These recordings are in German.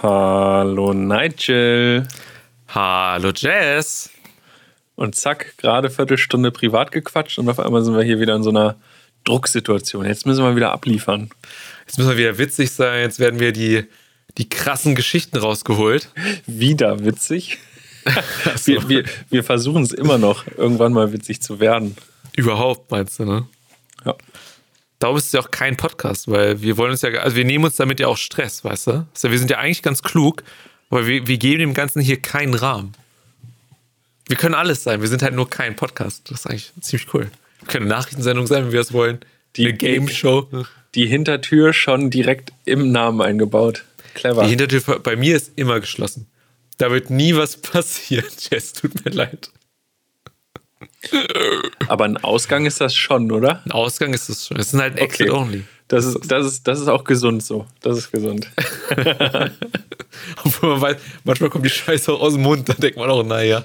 Hallo Nigel. Hallo Jess. Und zack, gerade Viertelstunde privat gequatscht und auf einmal sind wir hier wieder in so einer Drucksituation. Jetzt müssen wir wieder abliefern. Jetzt müssen wir wieder witzig sein. Jetzt werden wir die, die krassen Geschichten rausgeholt. Wieder witzig? so. Wir, wir, wir versuchen es immer noch, irgendwann mal witzig zu werden. Überhaupt, meinst du, ne? Ja. Darum ist es ja auch kein Podcast, weil wir wollen uns ja, also wir nehmen uns damit ja auch Stress, weißt du? Also wir sind ja eigentlich ganz klug, aber wir, wir geben dem Ganzen hier keinen Rahmen. Wir können alles sein, wir sind halt nur kein Podcast. Das ist eigentlich ziemlich cool. Wir können eine Nachrichtensendung sein, wenn wir es wollen. Die eine Game Show. Die Hintertür schon direkt im Namen eingebaut. Clever. Die Hintertür bei mir ist immer geschlossen. Da wird nie was passieren. Jess, tut mir leid. Aber ein Ausgang ist das schon, oder? Ein Ausgang ist das schon. Es ist halt ein Exit okay. only. Das ist, das, ist, das ist auch gesund so. Das ist gesund. Obwohl man weiß, manchmal kommt die Scheiße auch aus dem Mund, da denkt man auch, naja.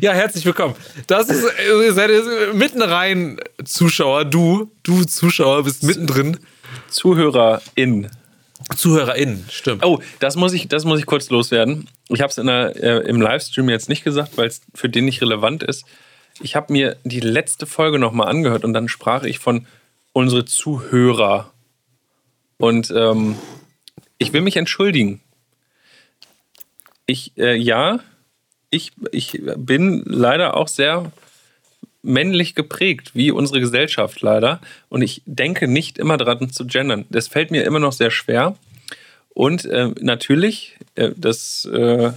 Ja, herzlich willkommen. Das ist, ihr seid mitten rein, Zuschauer. Du, du Zuschauer, bist mittendrin. ZuhörerIn. ZuhörerInnen, stimmt. Oh, das muss ich, das muss ich kurz loswerden. Ich habe es äh, im Livestream jetzt nicht gesagt, weil es für den nicht relevant ist. Ich habe mir die letzte Folge nochmal angehört und dann sprach ich von unsere Zuhörer. Und ähm, ich will mich entschuldigen. Ich, äh, ja, ich, ich bin leider auch sehr männlich geprägt, wie unsere Gesellschaft leider. Und ich denke nicht immer daran zu gendern. Das fällt mir immer noch sehr schwer. Und äh, natürlich, äh, das äh,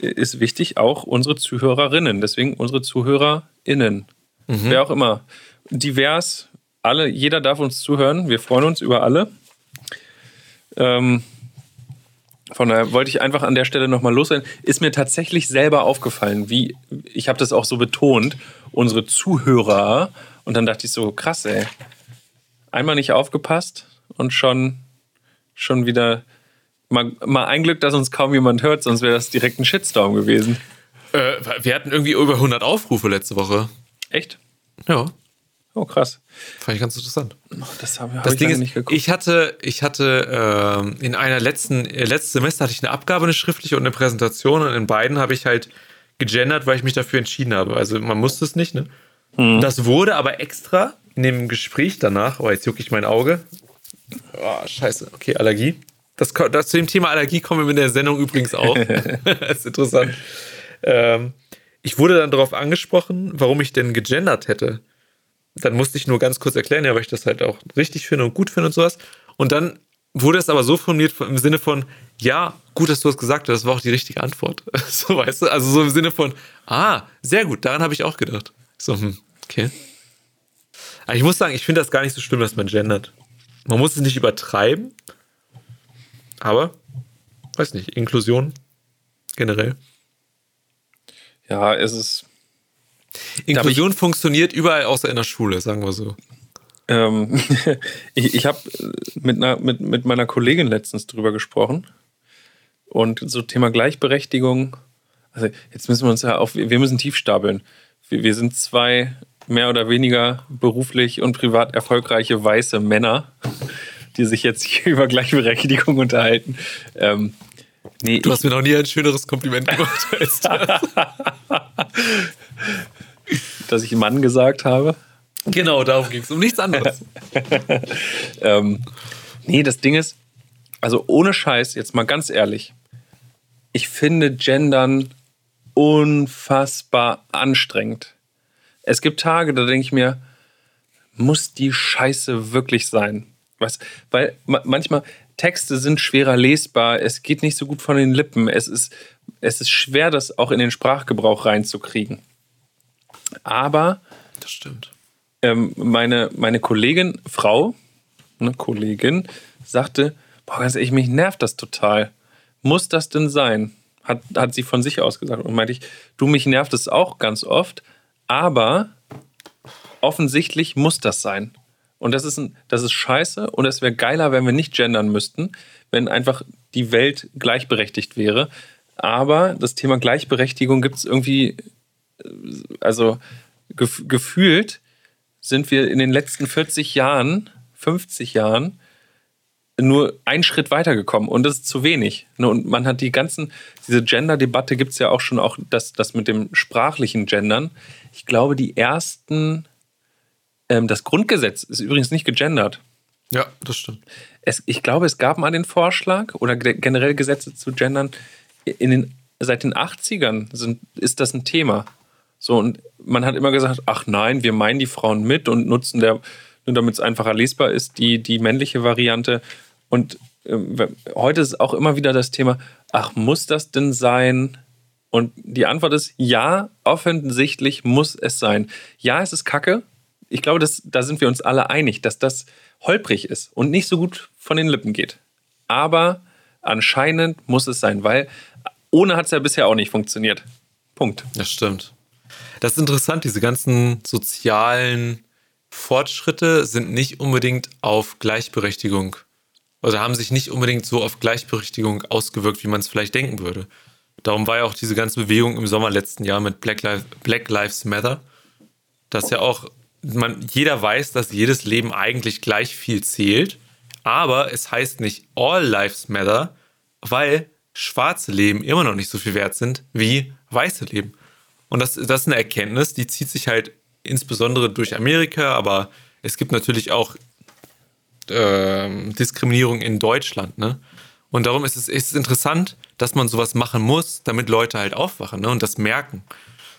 ist wichtig, auch unsere Zuhörerinnen. Deswegen unsere ZuhörerInnen. Mhm. Wer auch immer. Divers, alle, jeder darf uns zuhören. Wir freuen uns über alle. Ähm, von daher wollte ich einfach an der Stelle nochmal loswerden. Ist mir tatsächlich selber aufgefallen, wie, ich habe das auch so betont, unsere Zuhörer. Und dann dachte ich so, krass, ey. Einmal nicht aufgepasst und schon, schon wieder. Mal, mal ein Glück, dass uns kaum jemand hört, sonst wäre das direkt ein Shitstorm gewesen. Äh, wir hatten irgendwie über 100 Aufrufe letzte Woche. Echt? Ja. Oh, krass. Fand ich ganz interessant. das haben wir das Ding ist, nicht geguckt. Ich hatte, ich hatte äh, in einer letzten, äh, letztes Semester hatte ich eine Abgabe, eine schriftliche und eine Präsentation und in beiden habe ich halt gegendert, weil ich mich dafür entschieden habe. Also man musste es nicht, ne? Mhm. Das wurde aber extra in dem Gespräch danach, oh, jetzt jucke ich mein Auge. Oh, scheiße. Okay, Allergie. Das, das, zu dem Thema Allergie kommen wir mit der Sendung übrigens auch. das ist interessant. Ähm, ich wurde dann darauf angesprochen, warum ich denn gegendert hätte dann musste ich nur ganz kurz erklären, ja, weil ich das halt auch richtig finde und gut finde und sowas. Und dann wurde es aber so formuliert im Sinne von, ja, gut, dass du das gesagt hast, das war auch die richtige Antwort. so, weißt du? Also so im Sinne von, ah, sehr gut, daran habe ich auch gedacht. So, hm, okay. Aber ich muss sagen, ich finde das gar nicht so schlimm, dass man gendert. Man muss es nicht übertreiben, aber, weiß nicht, Inklusion generell. Ja, es ist Inklusion ich, funktioniert überall außer in der Schule, sagen wir so. Ähm, ich ich habe mit, mit, mit meiner Kollegin letztens drüber gesprochen. Und so Thema Gleichberechtigung. Also jetzt müssen wir uns ja auf, wir müssen tief stapeln. Wir, wir sind zwei mehr oder weniger beruflich und privat erfolgreiche weiße Männer, die sich jetzt hier über Gleichberechtigung unterhalten. Ähm, nee, du hast mir noch nie ein schöneres Kompliment gemacht als das. dass ich Mann gesagt habe. Genau, darum ging es, um nichts anderes. ähm, nee, das Ding ist, also ohne Scheiß, jetzt mal ganz ehrlich, ich finde Gendern unfassbar anstrengend. Es gibt Tage, da denke ich mir, muss die Scheiße wirklich sein? Was? Weil manchmal Texte sind schwerer lesbar, es geht nicht so gut von den Lippen, es ist, es ist schwer, das auch in den Sprachgebrauch reinzukriegen. Aber das stimmt. Ähm, meine, meine Kollegin, Frau, eine Kollegin, sagte, boah, ganz ehrlich, mich nervt das total. Muss das denn sein? Hat, hat sie von sich aus gesagt. Und meinte ich, du, mich nervt es auch ganz oft, aber offensichtlich muss das sein. Und das ist, ein, das ist scheiße und es wäre geiler, wenn wir nicht gendern müssten, wenn einfach die Welt gleichberechtigt wäre. Aber das Thema Gleichberechtigung gibt es irgendwie also gef gefühlt sind wir in den letzten 40 Jahren, 50 Jahren nur einen Schritt weitergekommen und das ist zu wenig. Ne, Und man hat die ganzen, diese Gender-Debatte gibt es ja auch schon auch, das, das mit dem sprachlichen Gendern. Ich glaube, die ersten, ähm, das Grundgesetz ist übrigens nicht gegendert. Ja, das stimmt. Es, ich glaube, es gab mal den Vorschlag oder ge- generell Gesetze zu gendern. In den, seit den 80ern sind, ist das ein Thema. So, und man hat immer gesagt, ach nein, wir meinen die Frauen mit und nutzen der, nur damit es einfacher lesbar ist, die, die männliche Variante. Und ähm, heute ist auch immer wieder das Thema, ach, muss das denn sein? Und die Antwort ist ja, offensichtlich muss es sein. Ja, es ist kacke. Ich glaube, das, da sind wir uns alle einig, dass das holprig ist und nicht so gut von den Lippen geht. Aber anscheinend muss es sein, weil ohne hat es ja bisher auch nicht funktioniert. Punkt. Das stimmt. Das ist interessant, diese ganzen sozialen Fortschritte sind nicht unbedingt auf Gleichberechtigung, also haben sich nicht unbedingt so auf Gleichberechtigung ausgewirkt, wie man es vielleicht denken würde. Darum war ja auch diese ganze Bewegung im Sommer letzten Jahr mit Black, Lives, Black Lives Matter, dass ja auch man, jeder weiß, dass jedes Leben eigentlich gleich viel zählt, aber es heißt nicht All Lives Matter, weil schwarze Leben immer noch nicht so viel wert sind wie weiße Leben. Und das, das ist eine Erkenntnis, die zieht sich halt insbesondere durch Amerika, aber es gibt natürlich auch ähm, Diskriminierung in Deutschland. Ne? Und darum ist es, ist es interessant, dass man sowas machen muss, damit Leute halt aufwachen ne? und das merken.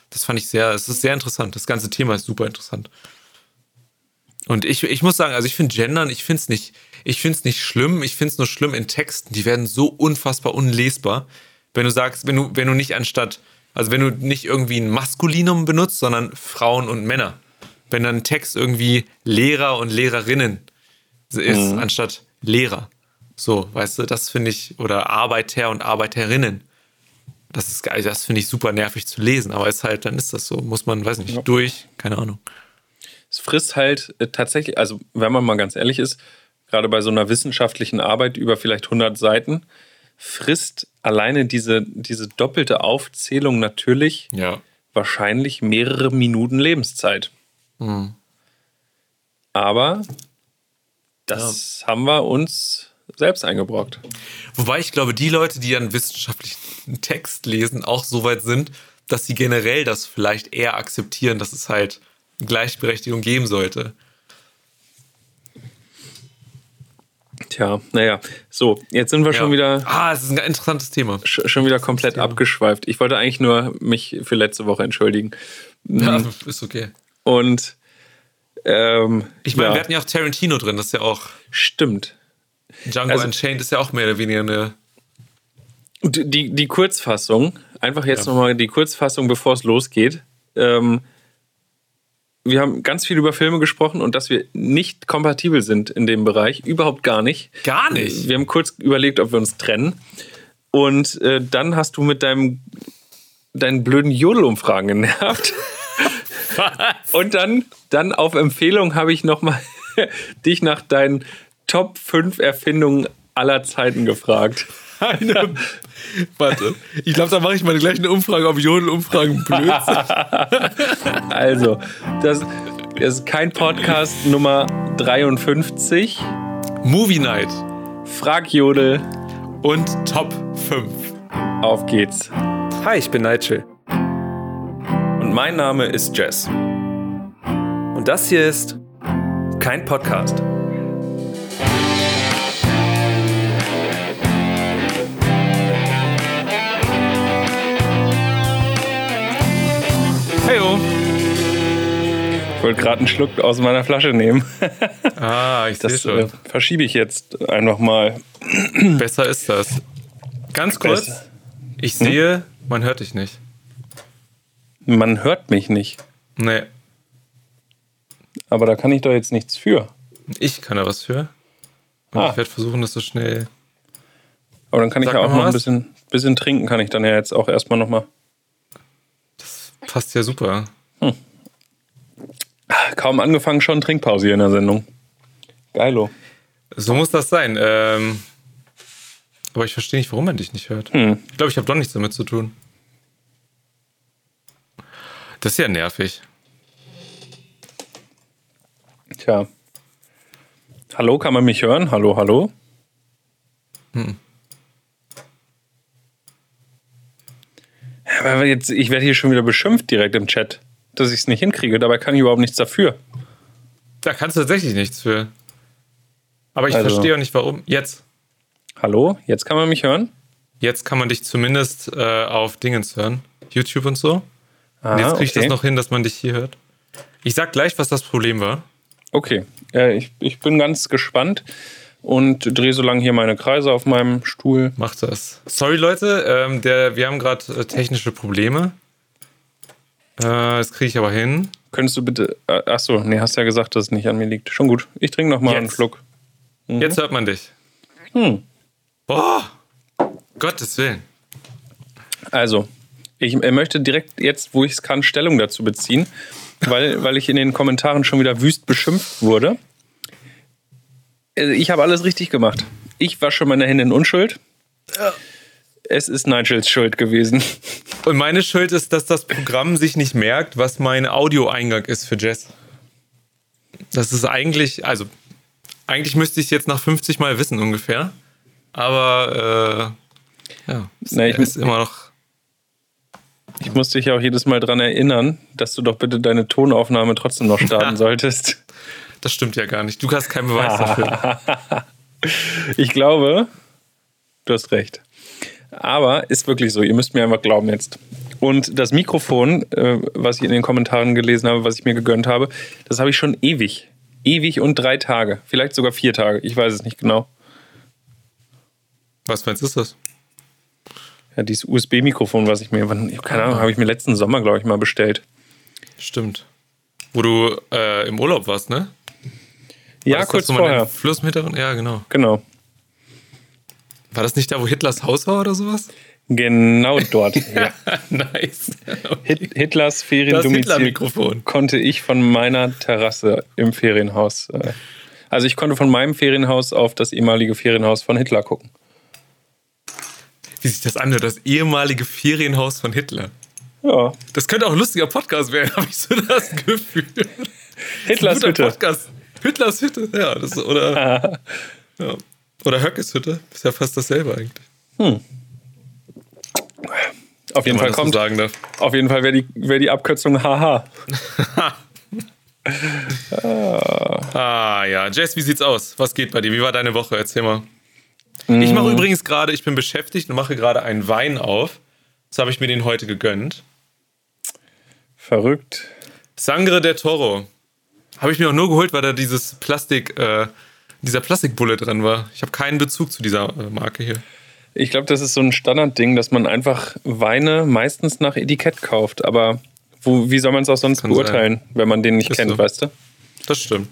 Das fand ich sehr, es ist sehr interessant. Das ganze Thema ist super interessant. Und ich, ich muss sagen, also ich finde Gendern, ich finde es nicht, ich finde es nicht schlimm, ich finde es nur schlimm in Texten, die werden so unfassbar unlesbar. Wenn du sagst, wenn du, wenn du nicht anstatt, also wenn du nicht irgendwie ein Maskulinum benutzt, sondern Frauen und Männer. Wenn dann Text irgendwie Lehrer und Lehrerinnen ist, anstatt Lehrer. So, weißt du, das finde ich, oder Arbeiter und Arbeiterinnen. Das ist geil, das finde ich super nervig zu lesen, aber ist halt, dann ist das so, muss man, weiß nicht, durch, keine Ahnung. Es frisst halt äh, tatsächlich, also wenn man mal ganz ehrlich ist, gerade bei so einer wissenschaftlichen Arbeit über vielleicht 100 Seiten, frisst alleine diese, diese doppelte Aufzählung natürlich Ja. wahrscheinlich mehrere Minuten Lebenszeit. Aber das haben wir uns selbst eingebrockt. Wobei ich glaube, die Leute, die einen wissenschaftlichen Text lesen, auch so weit sind, dass sie generell das vielleicht eher akzeptieren, dass es halt Gleichberechtigung geben sollte. Tja, naja, so, jetzt sind wir schon wieder Ah, es ist ein interessantes Thema. sch- schon wieder komplett abgeschweift. Ich wollte eigentlich nur mich für letzte Woche entschuldigen. Ja, ist okay. Und ähm, Ich meine, ja, wir hatten ja auch Tarantino drin, das ist ja auch. stimmt. Django Also- Unchained ist ja auch mehr oder weniger eine. Die, die Kurzfassung, einfach jetzt Ja. nochmal die Kurzfassung, bevor es losgeht. Ähm, wir haben ganz viel über Filme gesprochen und dass wir nicht kompatibel sind in dem Bereich. Überhaupt gar nicht. Gar nicht. Wir haben kurz überlegt, ob wir uns trennen. Und äh, dann hast du mit deinem, deinen blöden Jodelumfragen genervt. Und dann, dann auf Empfehlung habe ich nochmal dich nach deinen Top 5 Erfindungen aller Zeiten gefragt. Eine, warte, ich glaube, da mache ich mal gleich eine Umfrage, ob Jodel-Umfragen blöd sind. Also, das, das ist kein Podcast Nummer 53. Movie Night Frag Jodel, und Top 5. auf geht's. Hi, ich bin Nigel. Und mein Name ist Jess. Und das hier ist kein Podcast. Heyo. Ich wollte gerade einen Schluck aus meiner Flasche nehmen. Ah, ich sehe Das schon. äh, verschiebe ich jetzt einfach mal. Besser ist das. Ganz kurz, Besser. ich sehe, man hört dich nicht. Man hört mich nicht. Nee, Aber da kann ich doch jetzt nichts für. ich kann da was für. Und Ah. ich werde versuchen, das so schnell. Aber dann kann ich Sag ja auch noch ein bisschen, bisschen trinken, kann ich dann ja jetzt auch erstmal nochmal. Passt ja super. Kaum angefangen, schon Trinkpause hier in der Sendung. Geilo. So muss das sein. Ähm, aber ich verstehe nicht, warum man dich nicht hört. Hm. Ich glaube, ich habe doch nichts damit zu tun. Das ist ja nervig. Tja. Hallo, kann man mich hören? Hallo, hallo? Aber jetzt, ich werde hier schon wieder beschimpft direkt im Chat, dass ich es nicht hinkriege. Dabei kann ich überhaupt nichts dafür. Da kannst du tatsächlich nichts für. Aber ich Also- verstehe auch nicht, warum. Jetzt. Hallo, jetzt kann man mich hören? Jetzt kann man dich zumindest äh, auf Dingens hören. YouTube und so. Und jetzt kriege ich das Ah, okay. noch hin, dass man dich hier hört. Ich sag gleich, was das Problem war. Okay, äh, ich, ich bin ganz gespannt und drehe so lange hier meine Kreise auf meinem Stuhl. Mach das. Sorry, Leute, ähm, der, wir haben gerade äh, technische Probleme. Äh, das kriege ich aber hin. Könntest du bitte. Äh, achso, nee, hast ja gesagt, dass es nicht an mir liegt. Schon gut. Ich trinke noch mal einen. Schluck. Jetzt hört man dich. Hm. Boah! Gottes Willen. Also, ich äh, möchte direkt jetzt, wo ich es kann, Stellung dazu beziehen, weil, weil ich in den Kommentaren schon wieder wüst beschimpft wurde. Also, ich habe alles richtig gemacht. Ich wasche meine Hände in Unschuld. Es ist Nigels Schuld gewesen. Und meine Schuld ist, dass das Programm sich nicht merkt, was mein Audioeingang ist für Jazz. Das ist eigentlich, also, eigentlich müsste ich es jetzt nach 50 Mal wissen ungefähr. Aber, äh, ja, es Na, ich- ist immer noch. Ich muss dich ja auch jedes Mal daran erinnern, dass du doch bitte deine Tonaufnahme trotzdem noch starten solltest. Das stimmt ja gar nicht. Du hast keinen Beweis dafür. Ich glaube, du hast recht. Aber ist wirklich so, ihr müsst mir einfach glauben jetzt. Und das Mikrofon, äh, was ich in den Kommentaren gelesen habe, was ich mir gegönnt habe, das habe ich schon ewig. Ewig und drei Tage. Vielleicht sogar vier Tage. Ich weiß es nicht genau. Was meinst du, ist das? Ja, dieses USB-Mikrofon, was ich mir, keine Ahnung, habe ich mir letzten Sommer, glaube ich, mal bestellt. Stimmt. Wo du äh, im Urlaub warst, ne? War Ja, das kurz vorher. Fluss im Hintergrund? Ja, genau. Genau. War das nicht da, wo Hitlers Haus war oder sowas? Genau dort. ja. nice. Hit, Hitlers Das Feriendomizil Hitler-Mikrofon. konnte ich von meiner Terrasse im Ferienhaus. Äh, also ich konnte von meinem Ferienhaus auf das ehemalige Ferienhaus von Hitler gucken. Wie sich das anhört, das ehemalige Ferienhaus von Hitler. Ja. Das könnte auch ein lustiger Podcast werden, habe ich so das Gefühl. Hitlers Hütte. Podcast. Hitlers Hütte, ja. Das, oder, ja. oder Höckes Hütte. Ist ja fast dasselbe eigentlich. Auf jeden Fall kommt. sagen darf. Auf jeden Fall wäre die, wär die Abkürzung haha. Ah ja, Jess, wie sieht's aus? Was geht bei dir? Wie war deine Woche? Erzähl mal. Ich mache übrigens gerade, ich bin beschäftigt und mache gerade einen Wein auf. Das habe ich mir den heute gegönnt. Verrückt. Sangre del Toro. Habe ich mir auch nur geholt, weil da dieses Plastik, äh, dieser Plastikbulle dran war. Ich habe keinen Bezug zu dieser äh, Marke hier. Ich glaube, das ist so ein Standardding, dass man einfach Weine meistens nach Etikett kauft. Aber wo, wie soll man es auch sonst Kann beurteilen, wenn man den nicht Ist kennt, so. weißt du? Das stimmt.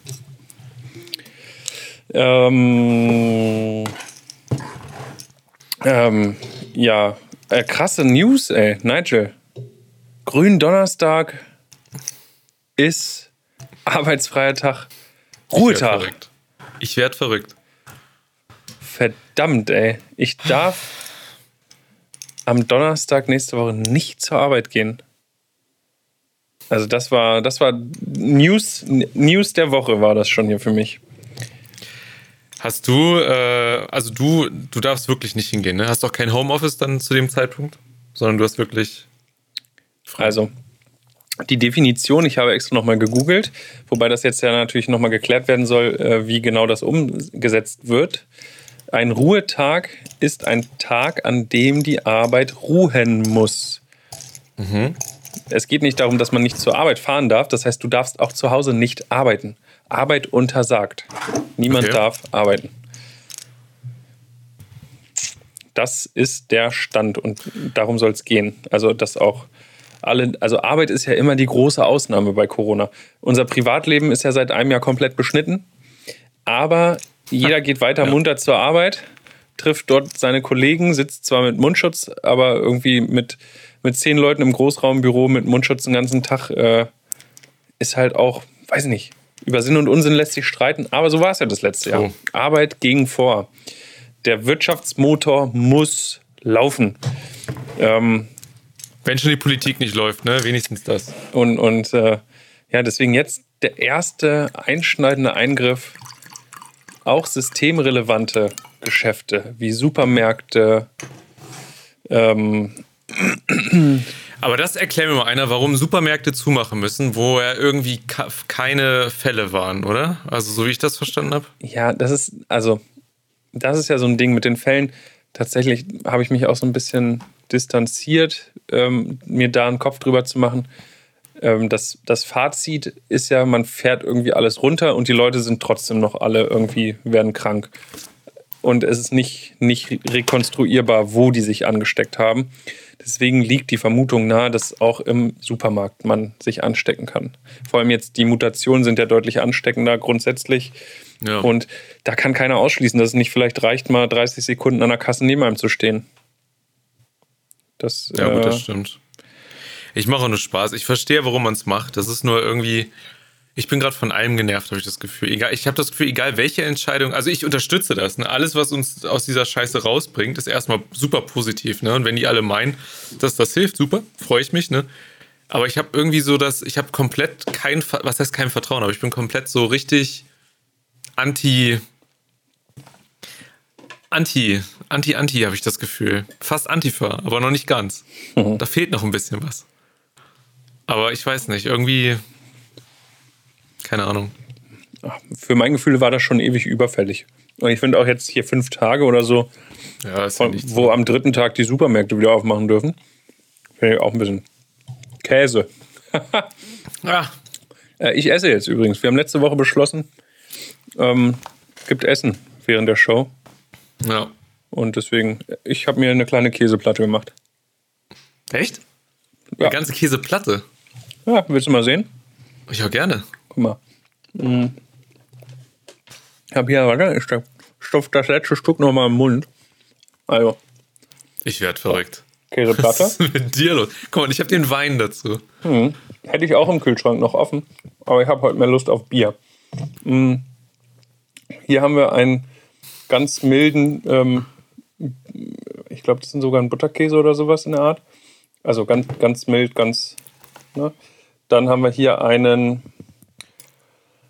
Ähm, ähm, ja, äh, krasse News, ey, Nigel. Gründonnerstag ist arbeitsfreier Tag, Ich werd Ruhetag. verrückt. Ich werde verrückt. Verdammt, ey. Ich darf am Donnerstag nächste Woche nicht zur Arbeit gehen. Also das war, das war News, News der Woche war das schon hier für mich. Hast du, äh, also du, du darfst wirklich nicht hingehen, ne? Hast doch kein Homeoffice dann zu dem Zeitpunkt, sondern du hast wirklich. Also, die Definition, ich habe extra nochmal gegoogelt, wobei das jetzt ja natürlich nochmal geklärt werden soll, äh, wie genau das umgesetzt wird. Ein Ruhetag ist ein Tag, an dem die Arbeit ruhen muss. Es geht nicht darum, dass man nicht zur Arbeit fahren darf. Das heißt, du darfst auch zu Hause nicht arbeiten. Arbeit untersagt. Niemand Okay. darf arbeiten. Das ist der Stand und darum soll es gehen. Also, dass auch alle, also Arbeit ist ja immer die große Ausnahme bei Corona. Unser Privatleben ist ja seit einem Jahr komplett beschnitten, aber jeder geht weiter munter zur Arbeit, trifft dort seine Kollegen, sitzt zwar mit Mundschutz, aber irgendwie mit, mit zehn Leuten im Großraumbüro mit Mundschutz den ganzen Tag äh, ist halt auch, weiß ich nicht, über Sinn und Unsinn lässt sich streiten, aber so war es ja das letzte Jahr. Oh. Arbeit ging vor. Der Wirtschaftsmotor muss laufen. Ähm, Wenn schon die Politik nicht läuft, ne? Wenigstens das. und und äh, ja, deswegen jetzt der erste einschneidende Eingriff auch systemrelevante Geschäfte wie Supermärkte, ähm, Aber das erklärt mir mal einer, warum Supermärkte zumachen müssen, wo ja irgendwie keine Fälle waren, oder? Also so wie ich das verstanden habe. Ja, das ist, also, das ist ja so ein Ding mit den Fällen. Tatsächlich habe ich mich auch so ein bisschen distanziert, ähm, mir da einen Kopf drüber zu machen. Ähm, das, das Fazit ist ja, man fährt irgendwie alles runter und die Leute sind trotzdem noch alle irgendwie, werden krank. Und es ist nicht, nicht rekonstruierbar, wo die sich angesteckt haben. Deswegen liegt die Vermutung nahe, dass auch im Supermarkt man sich anstecken kann. Vor allem jetzt die Mutationen sind ja deutlich ansteckender grundsätzlich. Ja. Und da kann keiner ausschließen, dass es nicht vielleicht reicht, mal 30 Sekunden an der Kasse neben einem zu stehen. Das, ja, gut, das äh, stimmt. Ich mache auch nur Spaß. Ich verstehe, warum man es macht. Das ist nur irgendwie ich bin gerade von allem genervt, habe ich das Gefühl. Egal, ich habe das Gefühl, egal welche Entscheidung, also ich unterstütze das. Ne? Alles, was uns aus dieser Scheiße rausbringt, ist erstmal super positiv. Ne? Und wenn die alle meinen, dass das hilft, super, freue ich mich. Ne? Aber ich habe irgendwie so das, ich habe komplett kein, was heißt kein Vertrauen, aber ich bin komplett so richtig anti, anti, anti, anti, habe ich das Gefühl. Fast Antifa, aber noch nicht ganz. Mhm. Da fehlt noch ein bisschen was. Aber ich weiß nicht, irgendwie keine Ahnung. Für mein Gefühl war das schon ewig überfällig. Und ich finde auch jetzt hier fünf Tage oder so, ja, von, ja wo so. am dritten Tag die Supermärkte wieder aufmachen dürfen, finde ich auch ein bisschen Käse. ah. Ich esse jetzt übrigens. Wir haben letzte Woche beschlossen, ähm, gibt Essen während der Show. Ja. Und deswegen, ich habe mir eine kleine Käseplatte gemacht. Echt? Ja. Eine ganze Käseplatte? Ja, willst du mal sehen? Ich auch gerne. Guck mal. Hm. Ich habe hier, warte, ich stopfe das letzte Stück nochmal im Mund. Also. Ich werde verrückt. Käseplatte. Was ist mit dir los? Guck mal, ich habe den Wein dazu. Hm. Hätte ich auch im Kühlschrank noch offen, aber ich habe heute mehr Lust auf Bier. Hm. Hier haben wir einen ganz milden, ähm, ich glaube, das sind sogar ein Butterkäse oder sowas in der Art. Also ganz, ganz mild, ganz. Ne? Dann haben wir hier einen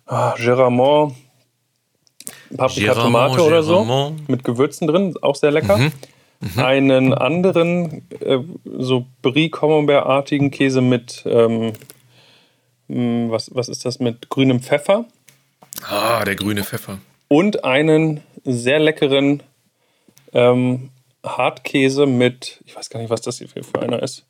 ah, Geramont, Paprika Tomate oder so mit Gewürzen drin, auch sehr lecker. Mhm. Mhm. Einen anderen, äh, so Brie Camembert-artigen Käse mit, ähm, hm, was, was ist das, mit grünem Pfeffer. Ah, der grüne Pfeffer. Und einen sehr leckeren ähm, Hartkäse mit, ich weiß gar nicht, was das hier für einer ist,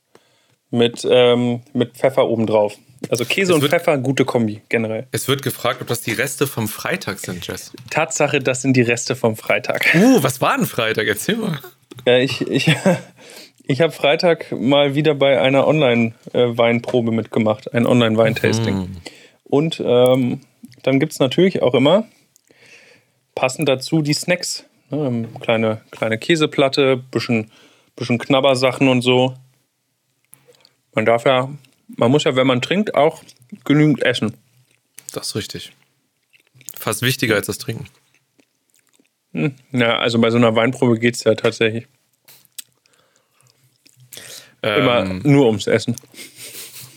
mit, ähm, mit Pfeffer obendrauf. Also Käse es und Pfeffer, gute Kombi generell. Es wird gefragt, ob das die Reste vom Freitag sind, Jess. Tatsache, das sind die Reste vom Freitag. Uh, was war denn Freitag? Erzähl mal. Ja, ich, ich, ich habe Freitag mal wieder bei einer Online-Weinprobe mitgemacht, ein Online-Weintasting. Mhm. Und ähm, dann gibt es natürlich auch immer passend dazu die Snacks. Ne, kleine, kleine Käseplatte, bisschen, bisschen Knabbersachen und so. Man darf ja man muss ja, wenn man trinkt, auch genügend essen. Das ist richtig. Fast wichtiger als das Trinken. Hm, ja, also bei so einer Weinprobe geht es ja tatsächlich. Ähm, Immer nur ums Essen.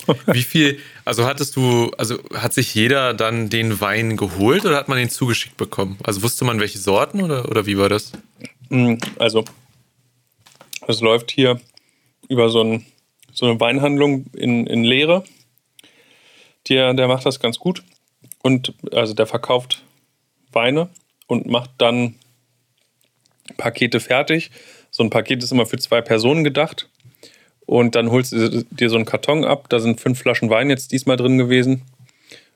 Wie viel, also hattest du, also hat sich jeder dann den Wein geholt oder hat man den zugeschickt bekommen? Also wusste man welche Sorten oder, oder wie war das? Hm, also, es läuft hier über so ein so eine Weinhandlung in, in Lehre. Der, der macht das ganz gut. Und also der verkauft Weine und macht dann Pakete fertig. So ein Paket ist immer für zwei Personen gedacht. Und dann holst du dir so einen Karton ab. Da sind fünf Flaschen Wein jetzt diesmal drin gewesen.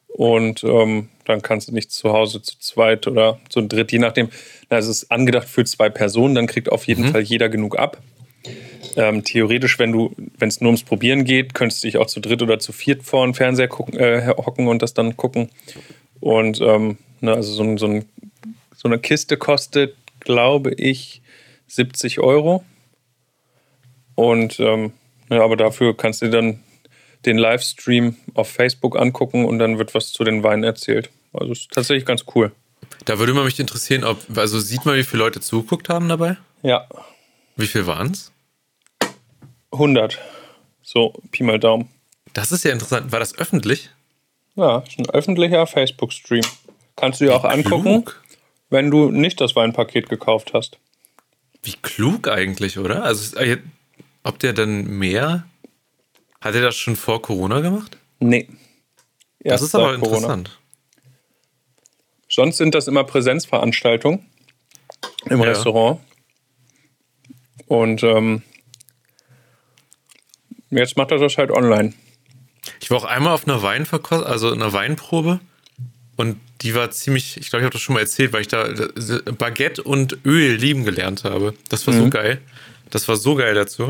Und ähm, dann kannst du nicht zu Hause zu zweit oder zu dritt, je nachdem. Na, es ist angedacht für zwei Personen, dann kriegt auf jeden mhm. Fall jeder genug ab. Ähm, theoretisch, wenn du, wenn es nur ums Probieren geht, könntest du dich auch zu dritt oder zu viert vor den Fernseher gucken, äh, hocken und das dann gucken. Und ähm, ne, also so, so, ein, so, eine Kiste kostet, glaube ich, 70 Euro. Und ähm, ja, aber dafür kannst du dann den Livestream auf Facebook angucken und dann wird was zu den Weinen erzählt. Also ist tatsächlich ganz cool. Da würde man mich interessieren, ob, also sieht man, wie viele Leute zugeguckt haben dabei? Ja. Wie viel waren es? 100. So, Pi mal Daumen. Das ist ja interessant. War das öffentlich? Ja, ist ein öffentlicher Facebook-Stream. Kannst du dir auch angucken. wenn du nicht das Weinpaket gekauft hast. Wie klug eigentlich, oder? Also, äh, ob der dann mehr. Hat er das schon vor Corona gemacht? Nee. Das Erst ist aber Corona. interessant. Sonst sind das immer Präsenzveranstaltungen im Ja. Restaurant. Und ähm, jetzt macht er das halt online. Ich war auch einmal auf einer Weinverkost, also einer Weinprobe. Und die war ziemlich, ich glaube, ich habe das schon mal erzählt, weil ich da Baguette und Öl lieben gelernt habe. Das war so geil. Das war so geil dazu.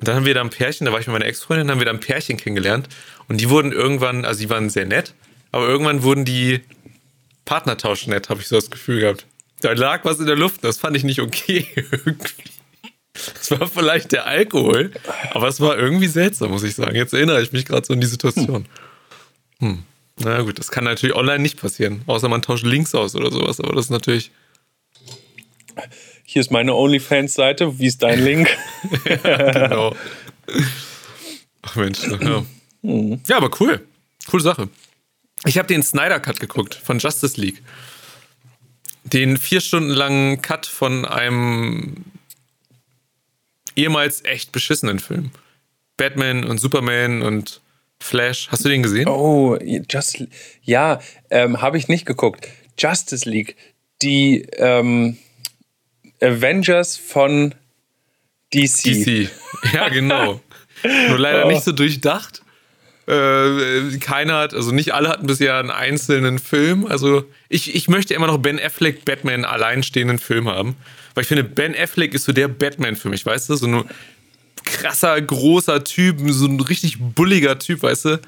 Und dann haben wir da ein Pärchen, da war ich mit meiner Ex-Freundin, dann haben wir da ein Pärchen kennengelernt. Und die wurden irgendwann, also die waren sehr nett, aber irgendwann wurden die Partnertausch nett, habe ich so das Gefühl gehabt. Da lag was in der Luft, das fand ich nicht okay irgendwie. Das war vielleicht der Alkohol, aber es war irgendwie seltsam, muss ich sagen. Jetzt erinnere ich mich gerade so an die Situation. Hm. Na gut, das kann natürlich online nicht passieren, außer man tauscht Links aus oder sowas, aber das ist natürlich. Hier ist meine OnlyFans-Seite. Wie ist dein Link? Genau. Ach Mensch, ja. Ja, aber cool. Coole Sache. Ich habe den Snyder Cut geguckt von Justice League. Den vier Stunden langen Cut von einem ehemals echt beschissenen Film. Batman und Superman und Flash. Hast du den gesehen? Oh, just, ja, ähm, habe ich nicht geguckt. Justice League, die ähm, Avengers von DC. DC. Ja, genau. Nur leider nicht so durchdacht. Äh, keiner hat, also nicht alle hatten bisher einen einzelnen Film. Also ich, ich möchte immer noch Ben Affleck Batman alleinstehenden Film haben. Weil ich finde, Ben Affleck ist so der Batman für mich, weißt du? So ein krasser, großer Typ, so ein richtig bulliger Typ, weißt du?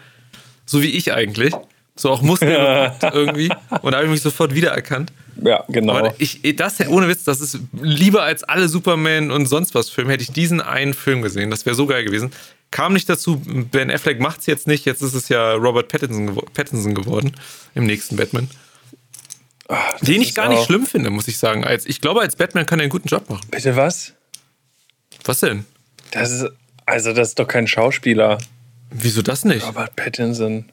So wie ich eigentlich. So auch Muskeln irgendwie. Und da habe ich mich sofort wiedererkannt. Ja, genau. Aber ich, das, ohne Witz, das ist lieber als alle Superman und sonst was Filme, hätte ich diesen einen Film gesehen. Das wäre so geil gewesen. Kam nicht dazu, Ben Affleck macht es jetzt nicht, jetzt ist es ja Robert Pattinson, gewo- Pattinson geworden im nächsten Batman. Den ich gar nicht schlimm finde, muss ich sagen. Als, ich glaube, als Batman kann er einen guten Job machen. Bitte was? Was denn? Das ist, also das ist doch kein Schauspieler. Wieso das nicht? Robert Pattinson.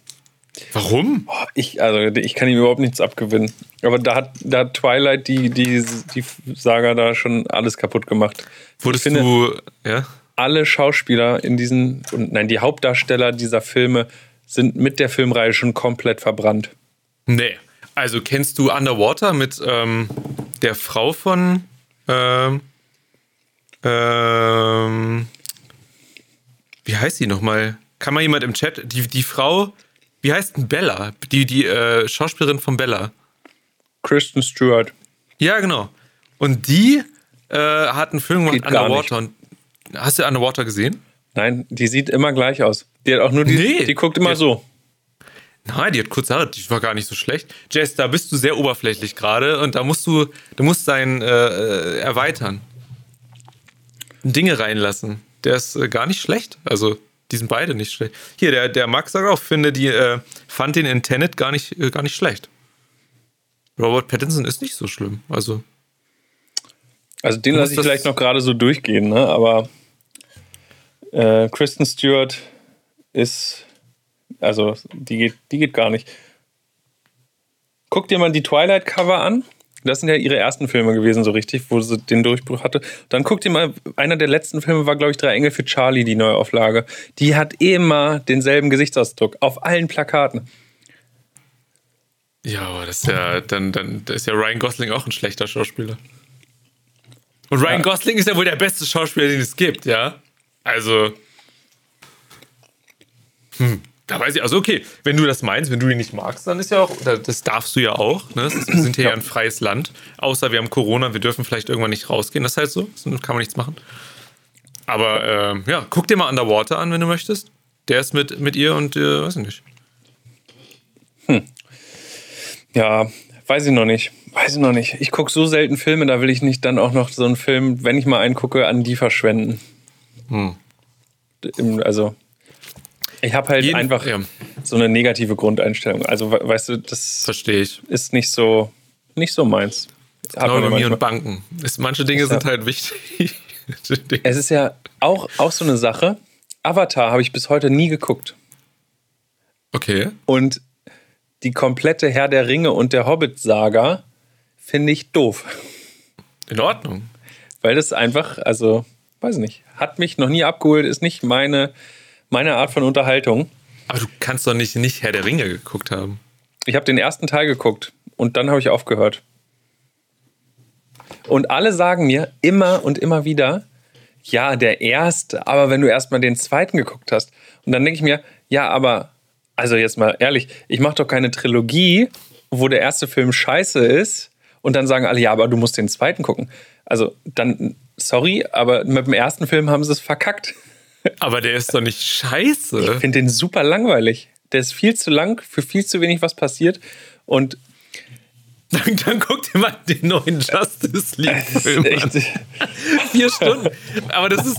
Warum? Ich, also ich kann ihm überhaupt nichts abgewinnen. Aber da hat, da hat Twilight die, die, die Saga da schon alles kaputt gemacht. Wurdest finde, du. Ja? Alle Schauspieler in diesen, und nein, die Hauptdarsteller dieser Filme sind mit der Filmreihe schon komplett verbrannt. Nee. Also kennst du Underwater mit ähm, der Frau von ähm, ähm, wie heißt sie nochmal? Kann mal jemand im Chat? Die, die Frau, wie heißt denn Bella? Die, die äh, Schauspielerin von Bella. Kristen Stewart. Ja, genau. Und die äh, hat einen Film gemacht, Underwater. Und, hast du Underwater gesehen? Nein, die sieht immer gleich aus. Die hat auch nur die, Nee. die guckt immer Die- so. Nein, die hat kurze Haare, die war gar nicht so schlecht. Jess, da bist du sehr oberflächlich gerade und da musst du, du musst dein äh, äh, erweitern. Dinge reinlassen. Der ist äh, gar nicht schlecht. Also, die sind beide nicht schlecht. Hier, der, der Max sagt auch, finde, die äh, fand den in Tenet gar nicht, äh, gar nicht schlecht. Robert Pattinson ist nicht so schlimm. Also, Also den lasse ich vielleicht noch gerade so durchgehen, ne? aber äh, Kristen Stewart ist, also die geht, die geht gar nicht. Guck dir mal die Twilight-Cover an. Das sind ja ihre ersten Filme gewesen, so richtig, wo sie den Durchbruch hatte. Dann guck dir mal, einer der letzten Filme war, glaube ich, Drei Engel für Charlie, die Neuauflage. Die hat immer denselben Gesichtsausdruck auf allen Plakaten. ja, aber das ist ja, dann, dann ist ja Ryan Gosling auch ein schlechter Schauspieler. Und Ryan Gosling ist ja wohl der beste Schauspieler, den es gibt, ja? Also. Hm, da weiß ich, also okay, wenn du das meinst, wenn du ihn nicht magst, dann ist ja auch, das darfst du ja auch, ne? Ist- Wir sind hier ja ein freies Land. Außer wir haben Corona, wir dürfen vielleicht irgendwann nicht rausgehen. Das ist halt so, kann man nichts machen. Aber ähm, ja, guck dir mal Underwater an, wenn du möchtest. Der ist mit, mit ihr und äh, weiß ich nicht. Ja, weiß ich noch nicht. Weiß ich noch nicht. Ich gucke so selten Filme, da will ich nicht dann auch noch so einen Film, wenn ich mal einen gucke, an die verschwenden. Hm. Im- Also, ich habe halt Jeden- einfach ja. so eine negative Grundeinstellung. Also, we- weißt du, das Verstehe ich. ist nicht so, nicht so meins. Genau bei ja mir und manchmal. Banken. Ist, manche Dinge sind halt wichtig. es ist ja auch, auch so eine Sache. Avatar habe ich bis heute nie geguckt. okay. Und die komplette Herr der Ringe und der Hobbit-Saga finde ich doof. In Ordnung. Weil das einfach, also, weiß nicht, hat mich noch nie abgeholt, ist nicht meine, meine Art von Unterhaltung. Aber du kannst doch nicht, nicht Herr der Ringe geguckt haben. Ich habe den ersten Teil geguckt und dann habe ich aufgehört. Und alle sagen mir immer und immer wieder, ja, der erste, aber wenn du erstmal den zweiten geguckt hast. Und dann denke ich mir, ja, aber, also jetzt mal ehrlich, ich mache doch keine Trilogie, wo der erste Film scheiße ist und dann sagen alle, ja, aber du musst den zweiten gucken. Also dann, sorry, aber mit dem ersten Film haben sie es verkackt. Aber der ist doch nicht scheiße. Ich finde den super langweilig. Der ist viel zu lang, für viel zu wenig was passiert. Und Dann, dann guck dir mal den neuen Justice League-Film an. Vier Stunden. Aber das ist.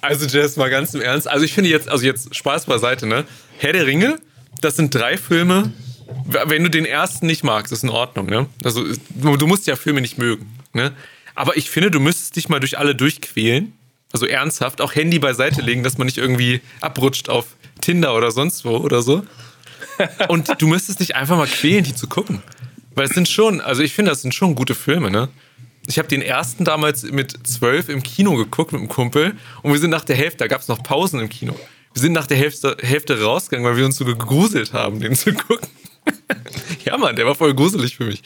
Also, Jess, mal ganz im Ernst. Also, ich finde jetzt, also jetzt Spaß beiseite, ne? Herr der Ringe, das sind drei Filme. Wenn du den ersten nicht magst, ist in Ordnung, ne? Also, du musst ja Filme nicht mögen, ne? Aber ich finde, du müsstest dich mal durch alle durchquälen. Also ernsthaft, auch Handy beiseite legen, dass man nicht irgendwie abrutscht auf Tinder oder sonst wo oder so. Und du müsstest dich einfach mal quälen, die zu gucken. Weil es sind schon, also ich finde, das sind schon gute Filme, ne? Ich habe den ersten damals mit zwölf im Kino geguckt mit einem Kumpel und wir sind nach der Hälfte, da gab es noch Pausen im Kino. Wir sind nach der Hälfte, Hälfte rausgegangen, weil wir uns so gegruselt haben, den zu gucken. ja, Mann, der war voll gruselig für mich.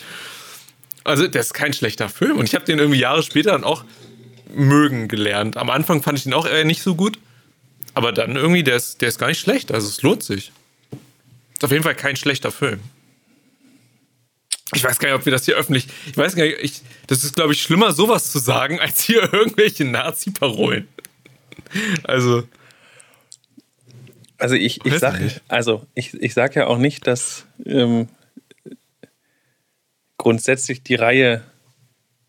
Also, der ist kein schlechter Film und ich habe den irgendwie Jahre später dann auch mögen gelernt. Am Anfang fand ich den auch eher nicht so gut, aber dann irgendwie, der ist, der ist gar nicht schlecht, also es lohnt sich. Ist auf jeden Fall kein schlechter Film. Ich weiß gar nicht, ob wir das hier öffentlich. Ich weiß gar nicht, ich, das ist, glaube ich, schlimmer, sowas zu sagen, als hier irgendwelche Nazi-Parolen. Also, also ich, ich Weiß sag, nicht. also ich, ich sag ja auch nicht, dass ähm, grundsätzlich die Reihe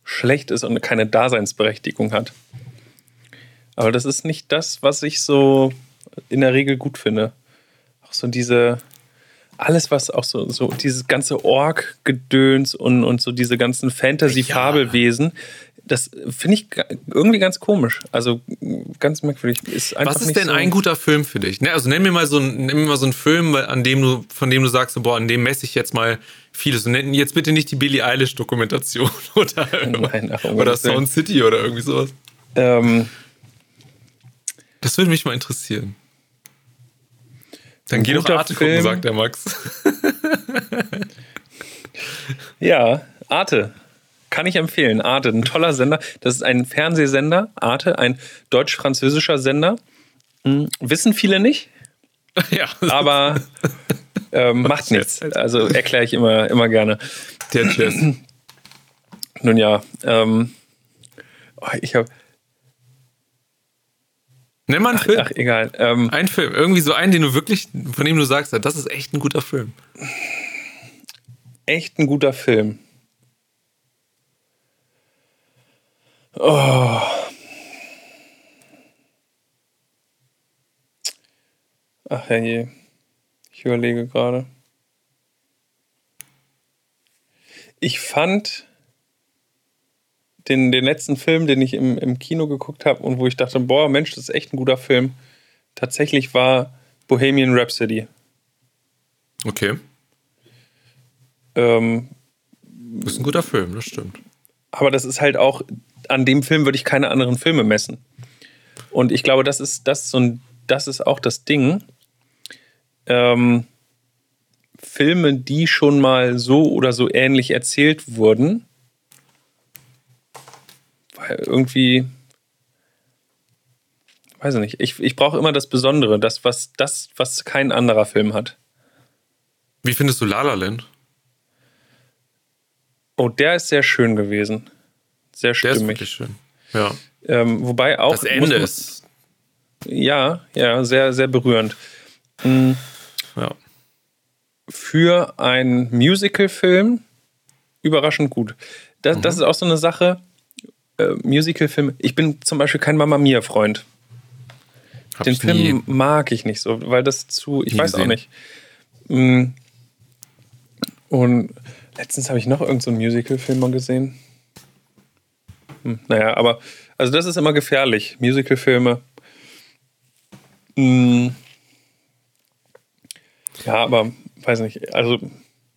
schlecht ist und keine Daseinsberechtigung hat. Aber das ist nicht das, was ich so in der Regel gut finde. Auch so diese, alles was auch so, so dieses ganze Ork-Gedöns und, und so diese ganzen Fantasy-Fabelwesen, das finde ich irgendwie ganz komisch. Also ganz merkwürdig. Ist was ist denn so ein guter Film für dich? Ne, also nenn mir mal so, einen- nenn mir mal so einen Film, an dem du, von dem du sagst, so, boah, an dem messe ich jetzt mal vieles. Und nenn jetzt bitte nicht die Billie Eilish-Dokumentation oder, Nein, ach, oder. Sound City oder irgendwie sowas. Ähm, Das würde mich mal interessieren. Dann geh doch Arte gucken, Film. sagt der Max. Ja, Arte. Kann ich empfehlen. Arte, ein toller Sender. Das ist ein Fernsehsender. Arte, ein deutsch-französischer Sender. Hm, wissen viele nicht, ja, aber ähm, macht nichts. Also erkläre ich immer, immer gerne. der Jazz. Nun ja, ähm, oh, ich habe, Nenn mal einen Film. ach egal. Ähm, Ein Film, irgendwie so einen, den du wirklich, von dem du sagst, das ist echt ein guter Film. echt ein guter Film. Oh. Ach herrje. Ich überlege gerade. Ich fand den, den letzten Film, den ich im, im Kino geguckt habe und wo ich dachte, boah, Mensch, das ist echt ein guter Film. Tatsächlich war Bohemian Rhapsody. Okay. Ähm, Das ist ein guter Film, das stimmt. Aber das ist halt auch, an dem Film würde ich keine anderen Filme messen. Und ich glaube, das ist, das so ein, das ist auch das Ding. Ähm, Filme, die schon mal so oder so ähnlich erzählt wurden, irgendwie, weiß ich nicht, ich, ich brauche immer das Besondere, das was, das, was kein anderer Film hat. Wie findest du La La Land? Oh, der ist sehr schön gewesen. Sehr Der ist stimmig. wirklich schön. Ja. Ähm, wobei auch. Das Ende man- ist. Ja, ja, sehr, sehr berührend. Ja. Für einen Musical-Film überraschend gut. Das, Mhm. das ist auch so eine Sache. Äh, Musical-Filme. Ich bin zum Beispiel kein Mama Mia-Freund. Den Film mag ich nicht so, weil das zu. Ich weiß auch gesehen. nicht. Mm. Und letztens habe ich noch irgendeinen so Musical-Film mal gesehen. Hm, naja, aber also das ist immer gefährlich. Musical-Filme. Mm. Ja, aber weiß nicht. Also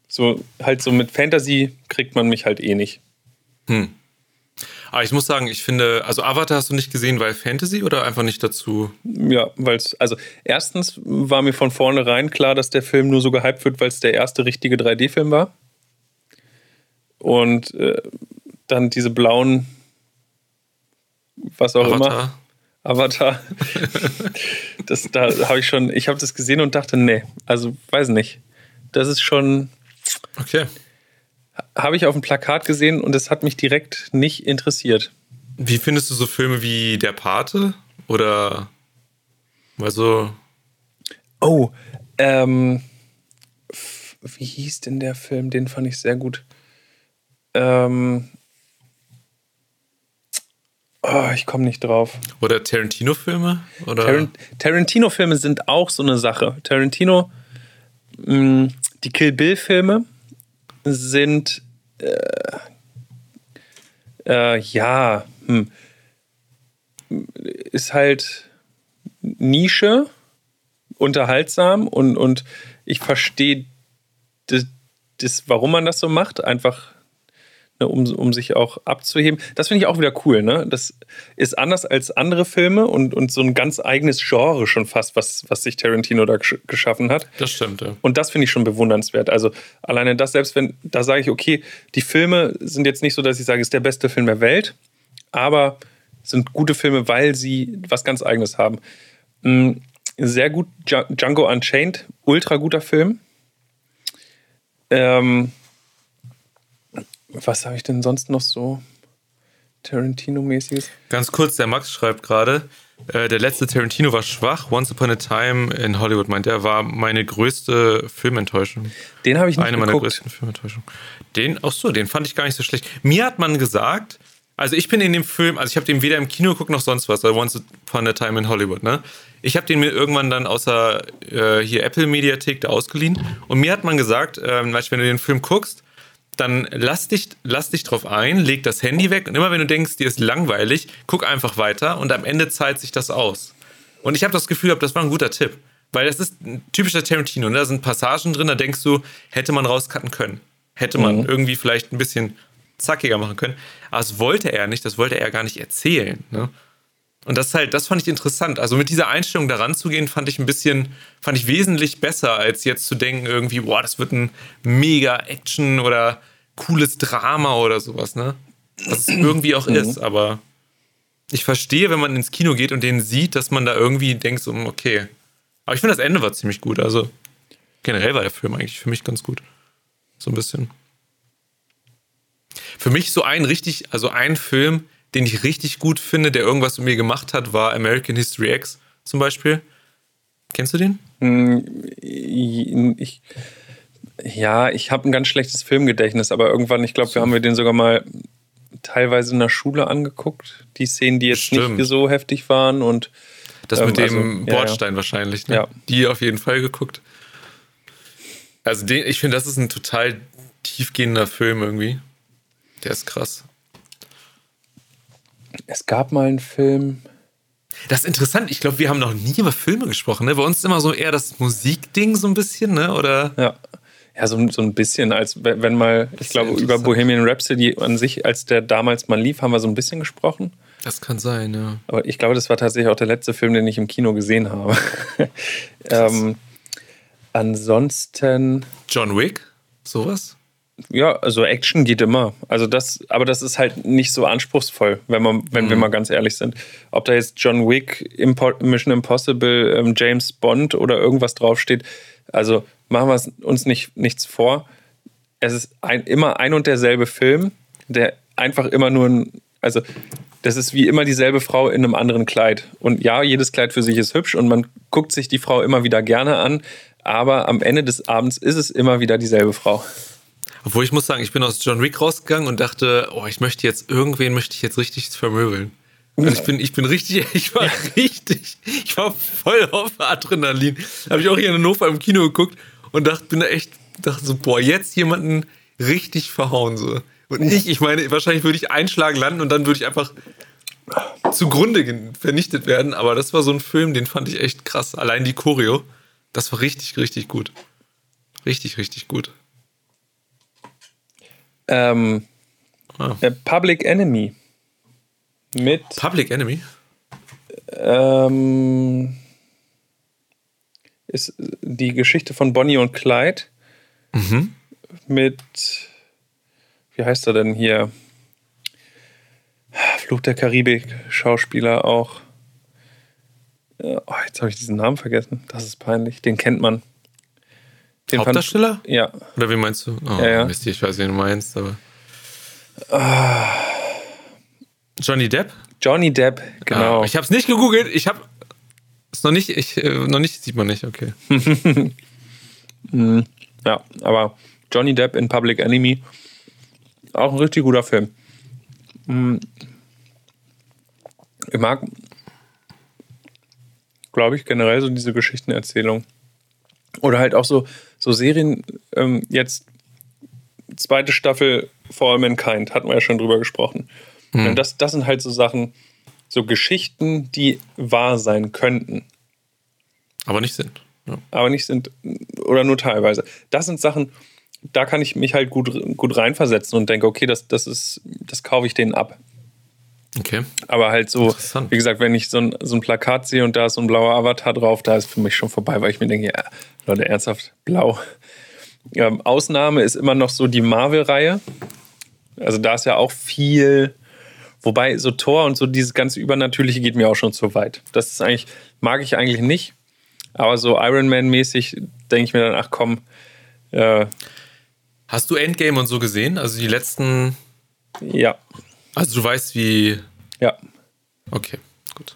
so halt so mit Fantasy kriegt man mich halt eh nicht. Aber ich muss sagen, ich finde, also Avatar hast du nicht gesehen, weil Fantasy oder einfach nicht dazu? Ja, weil es, also erstens war mir von vornherein klar, dass der Film nur so gehypt wird, weil es der erste richtige 3D-Film war. Und äh, dann diese blauen, was auch immer, Avatar? Avatar. das, da habe ich schon, ich habe das gesehen und dachte, nee, also weiß nicht. Das ist schon, Okay. Habe ich auf dem Plakat gesehen und es hat mich direkt nicht interessiert. Wie findest du so Filme wie Der Pate? Oder weil so, Oh, ähm, wie hieß denn der Film? Den fand ich sehr gut. Ähm, oh, ich komme nicht drauf. oder Tarantino-Filme? Oder Tarant Tarantino-Filme sind auch so eine Sache. Tarantino, mh, die Kill Bill-Filme sind, äh, äh, ja, hm, ist halt Nische, unterhaltsam und, und ich verstehe das, das, warum man das so macht, einfach um, um sich auch abzuheben. Das finde ich auch wieder cool. Ne? Das ist anders als andere Filme und, und so ein ganz eigenes Genre schon fast, was, was sich Tarantino da gesch geschaffen hat. das stimmt, ja. Und das finde ich schon bewundernswert. Also alleine das, selbst wenn, da sage ich, okay, die Filme sind jetzt nicht so, dass ich sage, es ist der beste Film der Welt, aber sind gute Filme, weil sie was ganz Eigenes haben. Mm, Sehr gut, Dja- Django Unchained, ultra guter Film. Ähm, was habe ich denn sonst noch so Tarantino-mäßiges? Ganz kurz, der Max schreibt gerade, äh, der letzte Tarantino war schwach. Once Upon a Time in Hollywood, meint er, war meine größte Filmenttäuschung. Den habe ich nicht Eine meiner geguckt. größten Filmenttäuschungen. Den, ach so, den fand ich gar nicht so schlecht. Mir hat man gesagt, also ich bin in dem Film, also ich habe den weder im Kino geguckt noch sonst was, also Once Upon a Time in Hollywood, ne? Ich habe den mir irgendwann dann außer äh, hier Apple Mediathek da ausgeliehen und mir hat man gesagt, ähm, wenn du den Film guckst, dann lass dich, lass dich drauf ein, leg das Handy weg und immer wenn du denkst, dir ist langweilig, guck einfach weiter und am Ende zahlt sich das aus. Und ich habe das Gefühl, das war ein guter Tipp. Weil das ist ein typischer Tarantino. Ne? Da sind Passagen drin, da denkst du, hätte man rauscutten können. Hätte man irgendwie vielleicht ein bisschen zackiger machen können. Aber das wollte er nicht, das wollte er gar nicht erzählen. Ne? Und das halt, das fand ich interessant. Also mit dieser Einstellung daran zu gehen, fand ich ein bisschen, fand ich wesentlich besser, als jetzt zu denken, irgendwie, boah, das wird ein mega Action oder cooles Drama oder sowas, ne? Was es irgendwie auch ist, aber ich verstehe, wenn man ins Kino geht und den sieht, dass man da irgendwie denkt, so, okay. Aber ich finde, das Ende war ziemlich gut. Also generell war der Film eigentlich für mich ganz gut. So ein bisschen. Für mich so ein richtig, also ein Film, den ich richtig gut finde, der irgendwas mit mir gemacht hat, war American History X zum Beispiel. Kennst du den? Ich, ja, ich habe ein ganz schlechtes Filmgedächtnis, aber irgendwann, ich glaube, wir haben wir den sogar mal teilweise in der Schule angeguckt. Die Szenen, die jetzt Stimmt. nicht so heftig waren und Das Ähm, mit dem also, ja, Bordstein wahrscheinlich. Ne? Ja. Die auf jeden Fall geguckt. Also den, ich finde, das ist ein total tiefgehender Film irgendwie. Der ist krass. es gab mal einen Film. Das ist interessant. Ich glaube, wir haben noch nie über Filme gesprochen. Ne? Bei uns ist immer so eher das Musikding so ein bisschen, ne? Oder? Ja. Ja, so, so ein bisschen, als wenn mal, ich glaube, über. Bohemian Rhapsody an sich, als der damals mal lief, haben wir so ein bisschen gesprochen. Das kann sein, ja. Aber ich glaube, das war tatsächlich auch der letzte Film, den ich im Kino gesehen habe. ähm, ansonsten, John Wick? Sowas? ja, also Action geht immer. Also das, aber das ist halt nicht so anspruchsvoll, wenn man, wenn wir mal ganz ehrlich sind. Ob da jetzt John Wick, Impo Mission Impossible, ähm, James Bond oder irgendwas draufsteht, also machen wir es uns nicht, nichts vor. Es ist ein, immer ein und derselbe Film, der einfach immer nur ein, also das ist wie immer dieselbe Frau in einem anderen Kleid. Und ja, jedes Kleid für sich ist hübsch und man guckt sich die Frau immer wieder gerne an, aber am Ende des Abends ist es immer wieder dieselbe Frau. Obwohl ich muss sagen, ich bin aus John Wick rausgegangen und dachte, oh, ich möchte jetzt, irgendwen möchte ich jetzt richtig vermöbeln. Also ich bin, ich bin richtig, ich war richtig, ich war voll auf Adrenalin. Habe ich auch hier in Hannover im Kino geguckt und dachte, bin da echt, dachte so, boah, jetzt jemanden richtig verhauen so. Und ich, ich meine, wahrscheinlich würde ich einschlagen landen und dann würde ich einfach zugrunde vernichtet werden. Aber das war so ein Film, den fand ich echt krass. Allein die Choreo, das war richtig, richtig gut. Richtig, richtig gut. Ähm, Ah. Äh, Public Enemy. Mit Public Enemy? ähm, ist die Geschichte von Bonnie und Clyde Mhm. mit wie heißt er denn hier? Fluch der Karibik Schauspieler auch. Oh, jetzt habe ich diesen Namen vergessen. Das ist peinlich. Den kennt man. Den fand- Hauptdarsteller? ja, Oder wie meinst du? Oh, Ja, ja. Mist, ich weiß, wen du meinst, aber. Johnny Depp? Johnny Depp, genau. Ah, ich habe es nicht gegoogelt. Ich habe es noch nicht. Ich äh, noch nicht sieht man nicht. Okay. Ja, aber Johnny Depp in Public Enemy, auch ein richtig guter Film. Mm. Ich mag, glaube ich, generell so diese Geschichtenerzählung. Oder halt auch so, so Serien, ähm, jetzt zweite Staffel For All Mankind, hatten wir ja schon drüber gesprochen. Und das, das sind halt so Sachen, so Geschichten, die wahr sein könnten Aber nicht sind. Ja. aber nicht sind oder nur teilweise. Das sind Sachen, da kann ich mich halt gut, gut reinversetzen und denke, okay, das, das ist, das kaufe ich denen ab. Okay. Aber halt so, wie gesagt, wenn ich so ein, so ein Plakat sehe und da ist so ein blauer Avatar drauf, da ist für mich schon vorbei, weil ich mir denke, ja, Leute, ernsthaft, blau. Ähm, Ausnahme ist immer noch so die Marvel-Reihe. Also da ist ja auch viel, wobei so Thor und so dieses ganze Übernatürliche geht mir auch schon zu weit. Das ist eigentlich, mag ich eigentlich nicht. Aber so Iron Man-mäßig denke ich mir dann, ach komm, äh, Hast du Endgame und so gesehen? Also die letzten. ja, Also du weißt, wie. ja. Okay, gut.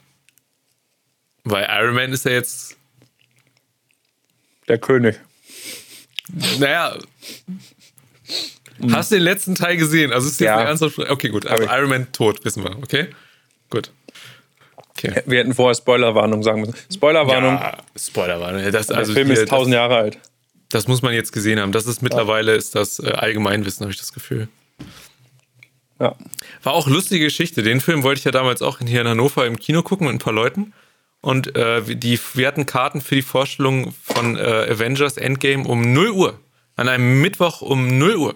Weil Iron Man ist ja jetzt. Der König. Naja. Hast du den letzten Teil gesehen? Also ist jetzt Ja. eine ernsthaft. Okay, gut. Also. Iron Man tot, wissen wir. Okay? Gut. Okay. Wir hätten vorher Spoilerwarnung sagen müssen. Spoilerwarnung, Ja, Spoilerwarnung. Das, der also Film hier, ist tausend Jahre alt. Das, muss man jetzt gesehen haben. Das ist mittlerweile ist das äh, Allgemeinwissen, habe ich das Gefühl. Ja. War auch lustige Geschichte. Den Film wollte ich ja damals auch hier in Hannover im Kino gucken mit ein paar Leuten. Und äh, wir- die, wir hatten Karten für die Vorstellung von äh, Avengers Endgame um 0 Uhr. An einem Mittwoch um 0 Uhr.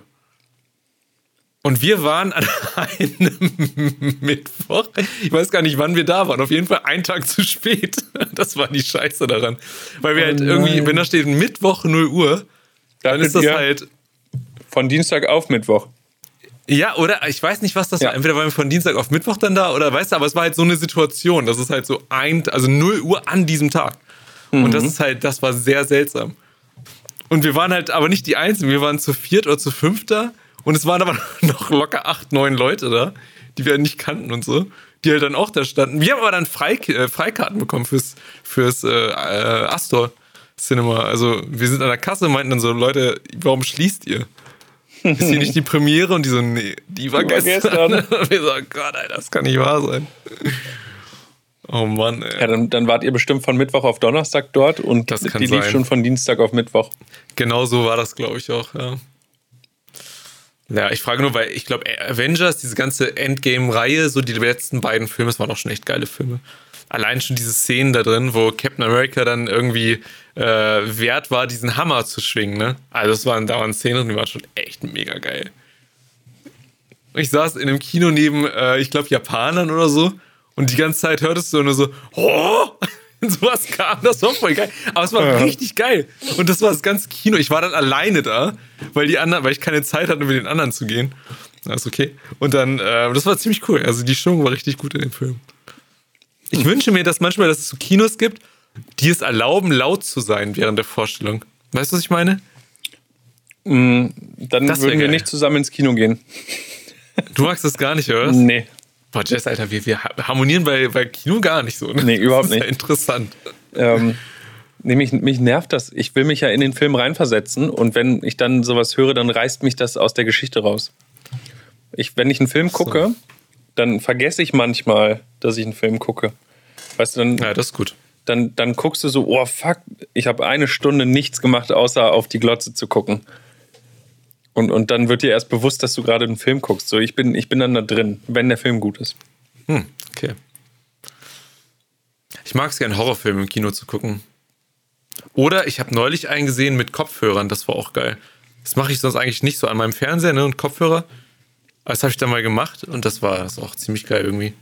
Und wir waren an einem Mittwoch, ich weiß gar nicht, wann wir da waren, auf jeden Fall einen Tag zu spät. Das war die Scheiße daran. Weil wir halt irgendwie, nein. wenn da steht Mittwoch 0 Uhr, dann ist das halt Von Dienstag auf Mittwoch. ja, oder ich weiß nicht, was das Ja. war. Entweder waren wir von Dienstag auf Mittwoch dann da oder weißt du, aber es war halt so eine Situation. Das ist halt so ein, also 0 Uhr an diesem Tag. Und das ist halt, das war sehr seltsam. Und wir waren halt aber nicht die Einzigen. Wir waren zu viert oder zu fünft da. Und es waren aber noch locker acht, neun Leute da, die wir nicht kannten und so. Die halt dann auch da standen. Wir haben aber dann Freik äh, Freikarten bekommen fürs, fürs äh, äh, Astor Cinema. Also wir sind an der Kasse, meinten dann so, Leute, warum schließt ihr? Ist hier nicht die Premiere? Und die so, nee, die war Die war gestern. gestern. Und wir so, oh Gott, Alter, das kann nicht wahr sein. Oh Mann, ey. Ja, dann, dann wart ihr bestimmt von Mittwoch auf Donnerstag dort und Das die lief sein. schon von Dienstag auf Mittwoch. Genau so war das, glaube ich, auch, ja. Ja, ich frage nur, weil ich glaube, Avengers, diese ganze Endgame-Reihe, so die letzten beiden Filme, das waren auch schon echt geile Filme. Allein schon diese Szenen da drin, wo Captain America dann irgendwie äh, wert war, diesen Hammer zu schwingen, ne? Also das waren, da waren Szenen drin, die waren schon echt mega geil. Ich saß in einem Kino neben, äh, ich glaube, Japanern oder so und die ganze Zeit hörtest du nur so, oh! Sowas kam, das war voll geil. Aber es war Ja. richtig geil. Und das war das ganze Kino. Ich war dann alleine da, weil die anderen, weil ich keine Zeit hatte, mit den anderen zu gehen. Das ist okay. Und dann, äh, das war ziemlich cool. Also die Stimmung war richtig gut in dem Film. Ich wünsche mir, dass manchmal, dass es so Kinos gibt, die es erlauben, laut zu sein während der Vorstellung. Weißt du, was ich meine? Dann Das würden wir geil. nicht zusammen ins Kino gehen. Du magst das gar nicht, oder? was? Nee. Boah, Jess, Alter, wir, wir harmonieren bei, bei Kino gar nicht so. Ne? Nee, überhaupt das ist Ja nicht. interessant. Ähm, nee, mich, mich nervt das. Ich will mich ja in den Film reinversetzen und wenn ich dann sowas höre, dann reißt mich das aus der Geschichte raus. Ich, wenn ich einen Film gucke, dann vergesse ich manchmal, dass ich einen Film gucke. Weißt du, dann, Ja, das ist gut. dann, dann guckst du so, oh fuck, ich habe eine Stunde nichts gemacht, außer auf die Glotze zu gucken. Und, und dann wird dir erst bewusst, dass du gerade einen Film guckst. So, ich bin, ich bin dann da drin, wenn der Film gut ist. Hm, okay. Ich mag es gerne, Horrorfilme im Kino zu gucken. Oder ich habe neulich einen gesehen mit Kopfhörern, das war auch geil. Das mache ich sonst eigentlich nicht so an meinem Fernseher ne, und Kopfhörer. Das habe ich dann mal gemacht und das war das auch ziemlich geil irgendwie.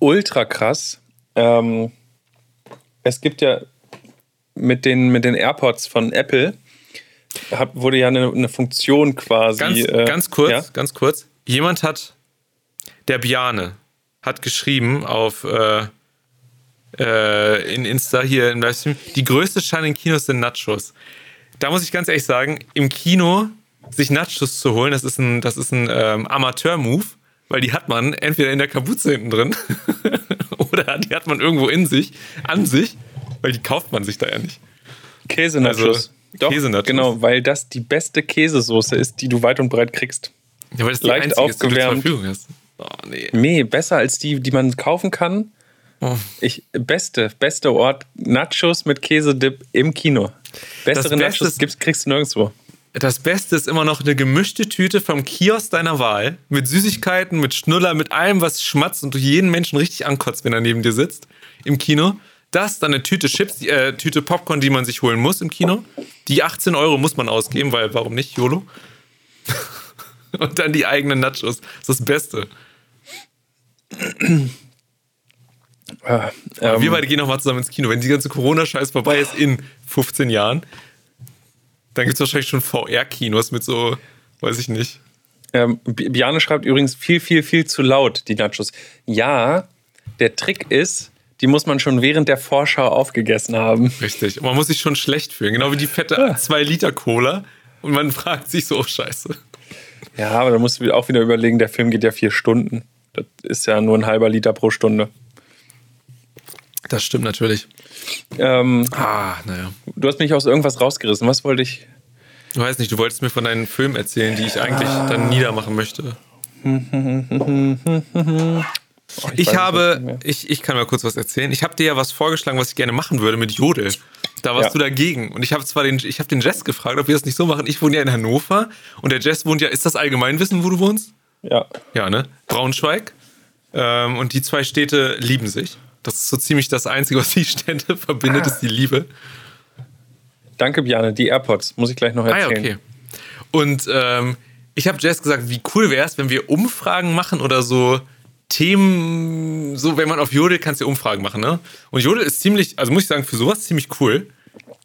ultra krass. Ähm, es gibt ja mit den, mit den AirPods von Apple hab, wurde ja eine, eine Funktion quasi. Ganz, äh, ganz kurz, Ja? ganz kurz. Jemand hat, der Biane, hat geschrieben auf äh, äh, in Insta hier im Livestream, die größte Schein in Kinos sind Nachos. Da muss ich ganz ehrlich sagen, im Kino sich Nachos zu holen, das ist ein, das ist ein ähm, Amateur-Move, weil die hat man entweder in der Kapuze hinten drin oder die hat man irgendwo in sich, an sich, weil die kauft man sich da ja nicht. Käsenachos. Also, Doch, Käsenachos. genau, weil das die beste Käsesoße ist, die du weit und breit kriegst. Ja, weil das die Leicht einzige ist, die du zur aufgewärmt. Verfügung hast. Oh, nee. Nee, besser als die, die man kaufen kann. Oh. Ich, beste, beste Ort, Nachos mit Käsedip im Kino. Bessere Beste Nachos gibt's, kriegst du nirgendwo. Das Beste ist immer noch eine gemischte Tüte vom Kiosk deiner Wahl. Mit Süßigkeiten, mit Schnuller, mit allem, was schmatzt und du jeden Menschen richtig ankotzt, wenn er neben dir sitzt im Kino. Das, dann eine Tüte Chips, äh, Tüte Popcorn, die man sich holen muss im Kino. Die 18 Euro muss man ausgeben, weil warum nicht, YOLO? und dann die eigenen Nachos. Das ist das Beste. Ah, ähm, Wir beide gehen nochmal zusammen ins Kino. Wenn die ganze Corona-Scheiß vorbei ist in 15 Jahren, dann gibt es wahrscheinlich schon VR-Kinos mit so, weiß ich nicht. Ähm, Bi- Biane schreibt übrigens viel, viel, viel zu laut, die Nachos. Ja, der Trick ist, die muss man schon während der Vorschau aufgegessen haben. Richtig. Und man muss sich schon schlecht fühlen. Genau wie die fette Ja. 2 Liter Cola. Und man fragt sich so, oh Scheiße. Ja, aber da musst du auch wieder überlegen, der Film geht ja vier Stunden. Das ist ja nur ein halber Liter pro Stunde. Das stimmt natürlich. Ähm, Ah, naja. du hast mich aus irgendwas rausgerissen. Was wollte ich? Du weißt nicht, du wolltest mir von deinen Filmen erzählen, die ich eigentlich dann niedermachen möchte. Oh, Ich, es habe, ich, ich kann mal kurz was erzählen. Ich habe dir ja was vorgeschlagen, was ich gerne machen würde mit Jodel. Da warst Ja. du dagegen. Und ich habe zwar den, ich habe den Jess gefragt, ob wir das nicht so machen. Ich wohne ja in Hannover und der Jess wohnt ja, ist das Allgemeinwissen, wo du wohnst? Ja. Ja, ne? Braunschweig. Ähm, und die zwei Städte lieben sich. Das ist so ziemlich das Einzige, was die Städte verbindet, ist die Liebe. Danke, Biane. Die AirPods muss ich gleich noch Ah ja, erzählen. okay. Und ähm, ich habe Jess gesagt, wie cool wäre es, wenn wir Umfragen machen oder so Themen, so wenn man auf Jodel kannst du Umfragen machen, ne? Und Jodel ist ziemlich, also muss ich sagen, für sowas ziemlich cool.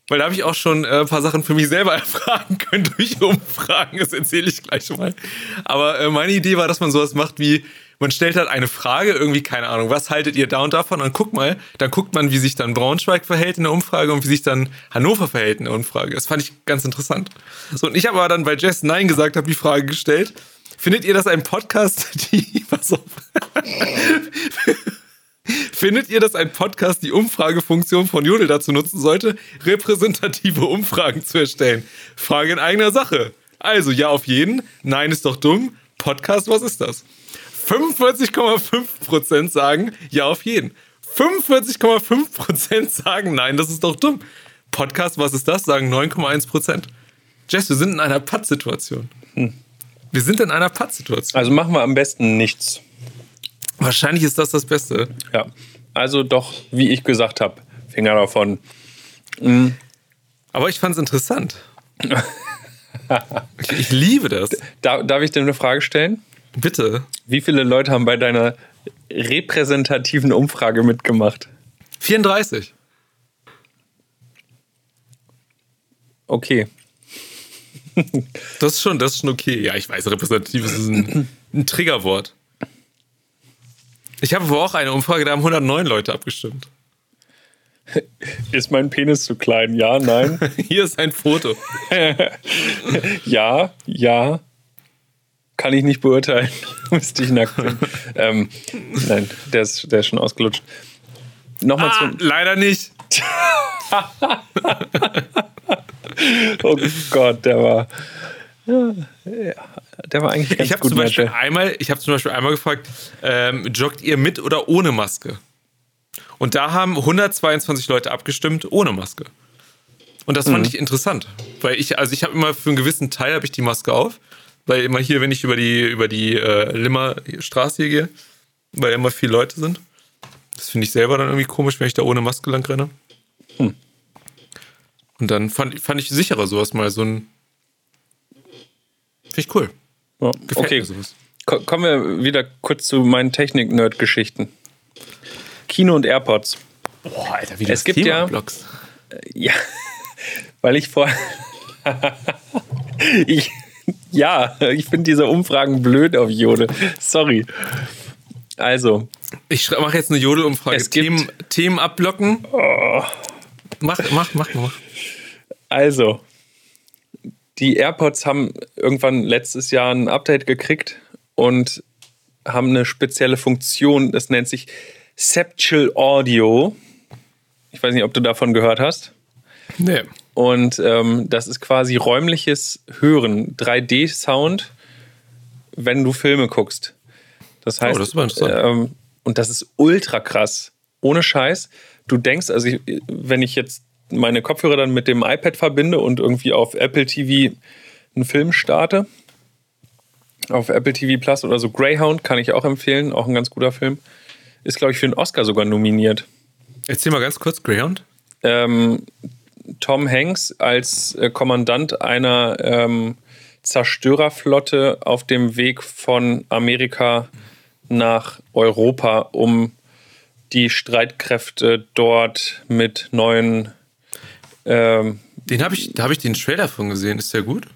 Weil da habe ich auch schon äh, ein paar Sachen für mich selber erfragen können durch Umfragen. Das erzähle ich gleich mal. Aber äh, meine Idee war, dass man sowas macht wie, man stellt halt eine Frage, irgendwie, keine Ahnung, was haltet ihr da und davon? Und guck mal, dann guckt man, wie sich dann Braunschweig verhält in der Umfrage und wie sich dann Hannover verhält in der Umfrage. Das fand ich ganz interessant. So, und ich habe aber dann bei Jess Nein gesagt, habe die Frage gestellt. Findet ihr das ein Podcast, die, pass auf. Findet ihr, dass ein Podcast die Umfragefunktion von Jodel dazu nutzen sollte, repräsentative Umfragen zu erstellen? Frage in eigener Sache. Also, ja auf jeden, nein ist doch dumm. Podcast, was ist das? 45,5% sagen ja auf jeden. 45,5% sagen nein, das ist doch dumm. Podcast, was ist das? Sagen 9,1%. Jess, wir sind in einer Pattsituation. Wir sind in einer Pattsituation. Also machen wir am besten nichts. Wahrscheinlich ist das das Beste. Ja. Also doch, wie ich gesagt habe, Finger davon. Aber ich fand es interessant. ich, ich liebe das. Da, darf ich dir eine Frage stellen? Bitte. Wie viele Leute haben bei deiner repräsentativen Umfrage mitgemacht? 34. Okay. Das ist schon, das ist schon okay. Ja, ich weiß, repräsentativ ist ein, ein Triggerwort. Ich habe aber auch eine Umfrage, da haben 109 Leute abgestimmt. Ist mein Penis zu klein? Ja, nein. Hier ist ein Foto. ja, ja. Kann ich nicht beurteilen. Müsste ich nackt sehen. ähm, nein, der ist, der ist schon ausgelutscht. Nochmal Ah, zum. leider nicht. Oh Gott, der war. Ja, der war eigentlich ganz Ich habe gut, zum, Beispiel einmal- ich hab zum Beispiel einmal gefragt, ähm, joggt ihr mit oder ohne Maske? Und da haben 122 Leute abgestimmt ohne Maske. Und das fand ich interessant, weil ich, also ich habe immer für einen gewissen Teil habe ich die Maske auf, weil immer hier, wenn ich über die über die äh, Limmer Straße hier gehe, weil immer viele Leute sind. Das finde ich selber dann irgendwie komisch, wenn ich da ohne Maske lang renne. Und dann fand, fand ich sicherer sowas mal so ein. Finde ich cool. Ja, Gefällt okay, mir sowas. Ko kommen wir wieder kurz zu meinen Technik-Nerd-Geschichten. Kino und AirPods. Boah, Alter, wie Es gibt ja- blockst. Ja, weil ich vor. ich, ja, ich finde diese Umfragen blöd auf Jode. Sorry. Also, Ich mache jetzt eine Jodelumfrage. Es gibt- Themen, Themen abblocken. Mach, mach, mach, mach. also. Die AirPods haben irgendwann letztes Jahr ein Update gekriegt und haben eine spezielle Funktion, das nennt sich Septual Audio. Ich weiß nicht, ob du davon gehört hast. Nee. Und ähm, das ist quasi räumliches Hören, 3D-Sound, wenn du Filme guckst. Das heißt, Oh, das ist aber interessant. ähm, und das ist ultra krass. Ohne Scheiß. Du denkst, also ich, wenn ich jetzt meine Kopfhörer dann mit dem iPad verbinde und irgendwie auf Apple TV einen Film starte, auf Apple TV Plus oder so, Greyhound kann ich auch empfehlen, auch ein ganz guter Film. Ist, glaube ich, für einen Oscar sogar nominiert. Erzähl mal ganz kurz, Greyhound. ähm, Tom Hanks als äh, Kommandant einer ähm, Zerstörerflotte auf dem Weg von Amerika nach Europa, um die Streitkräfte dort mit neuen. Ähm, Den habe ich, da habe ich den Trailer von gesehen. Ist der gut?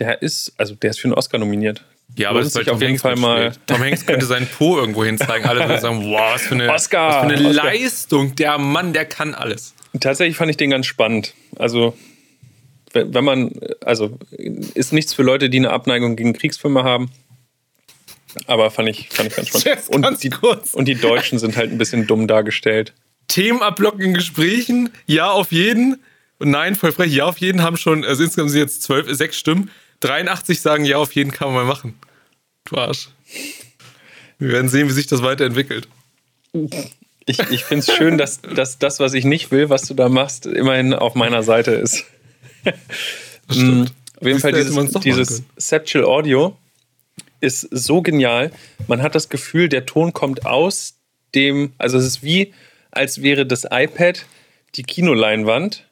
der ist, also der ist für einen Oscar nominiert. Ja, aber das ist auf jeden Fall mal. Tom Hanks könnte seinen Po irgendwo hinzeigen. Alle würden sagen, wow, was für eine, Oscar, was für eine Oscar. Leistung. Der Mann, der kann alles. Tatsächlich fand ich den ganz spannend. Also, wenn wenn man, also, ist nichts für Leute, die eine Abneigung gegen Kriegsfilme haben. Aber fand ich, fand ich ganz spannend. Und ganz die, und die Deutschen sind halt ein bisschen dumm dargestellt. Themen abblocken in Gesprächen. Ja, auf jeden. Und nein, voll frech. Ja, auf jeden haben schon, also insgesamt sind jetzt zwölf, sechs Stimmen. 83 sagen, ja, auf jeden kann man mal machen. Du Arsch. Wir werden sehen, wie sich das weiterentwickelt. Ich, ich finde es schön, dass, dass das, was ich nicht will, was du da machst, immerhin auf meiner Seite ist. Das stimmt. Auf jeden Fall dieses, dieses. Septual Audio ist so genial. Man hat das Gefühl, der Ton kommt aus dem, also es ist wie, als wäre das iPad die Kinoleinwand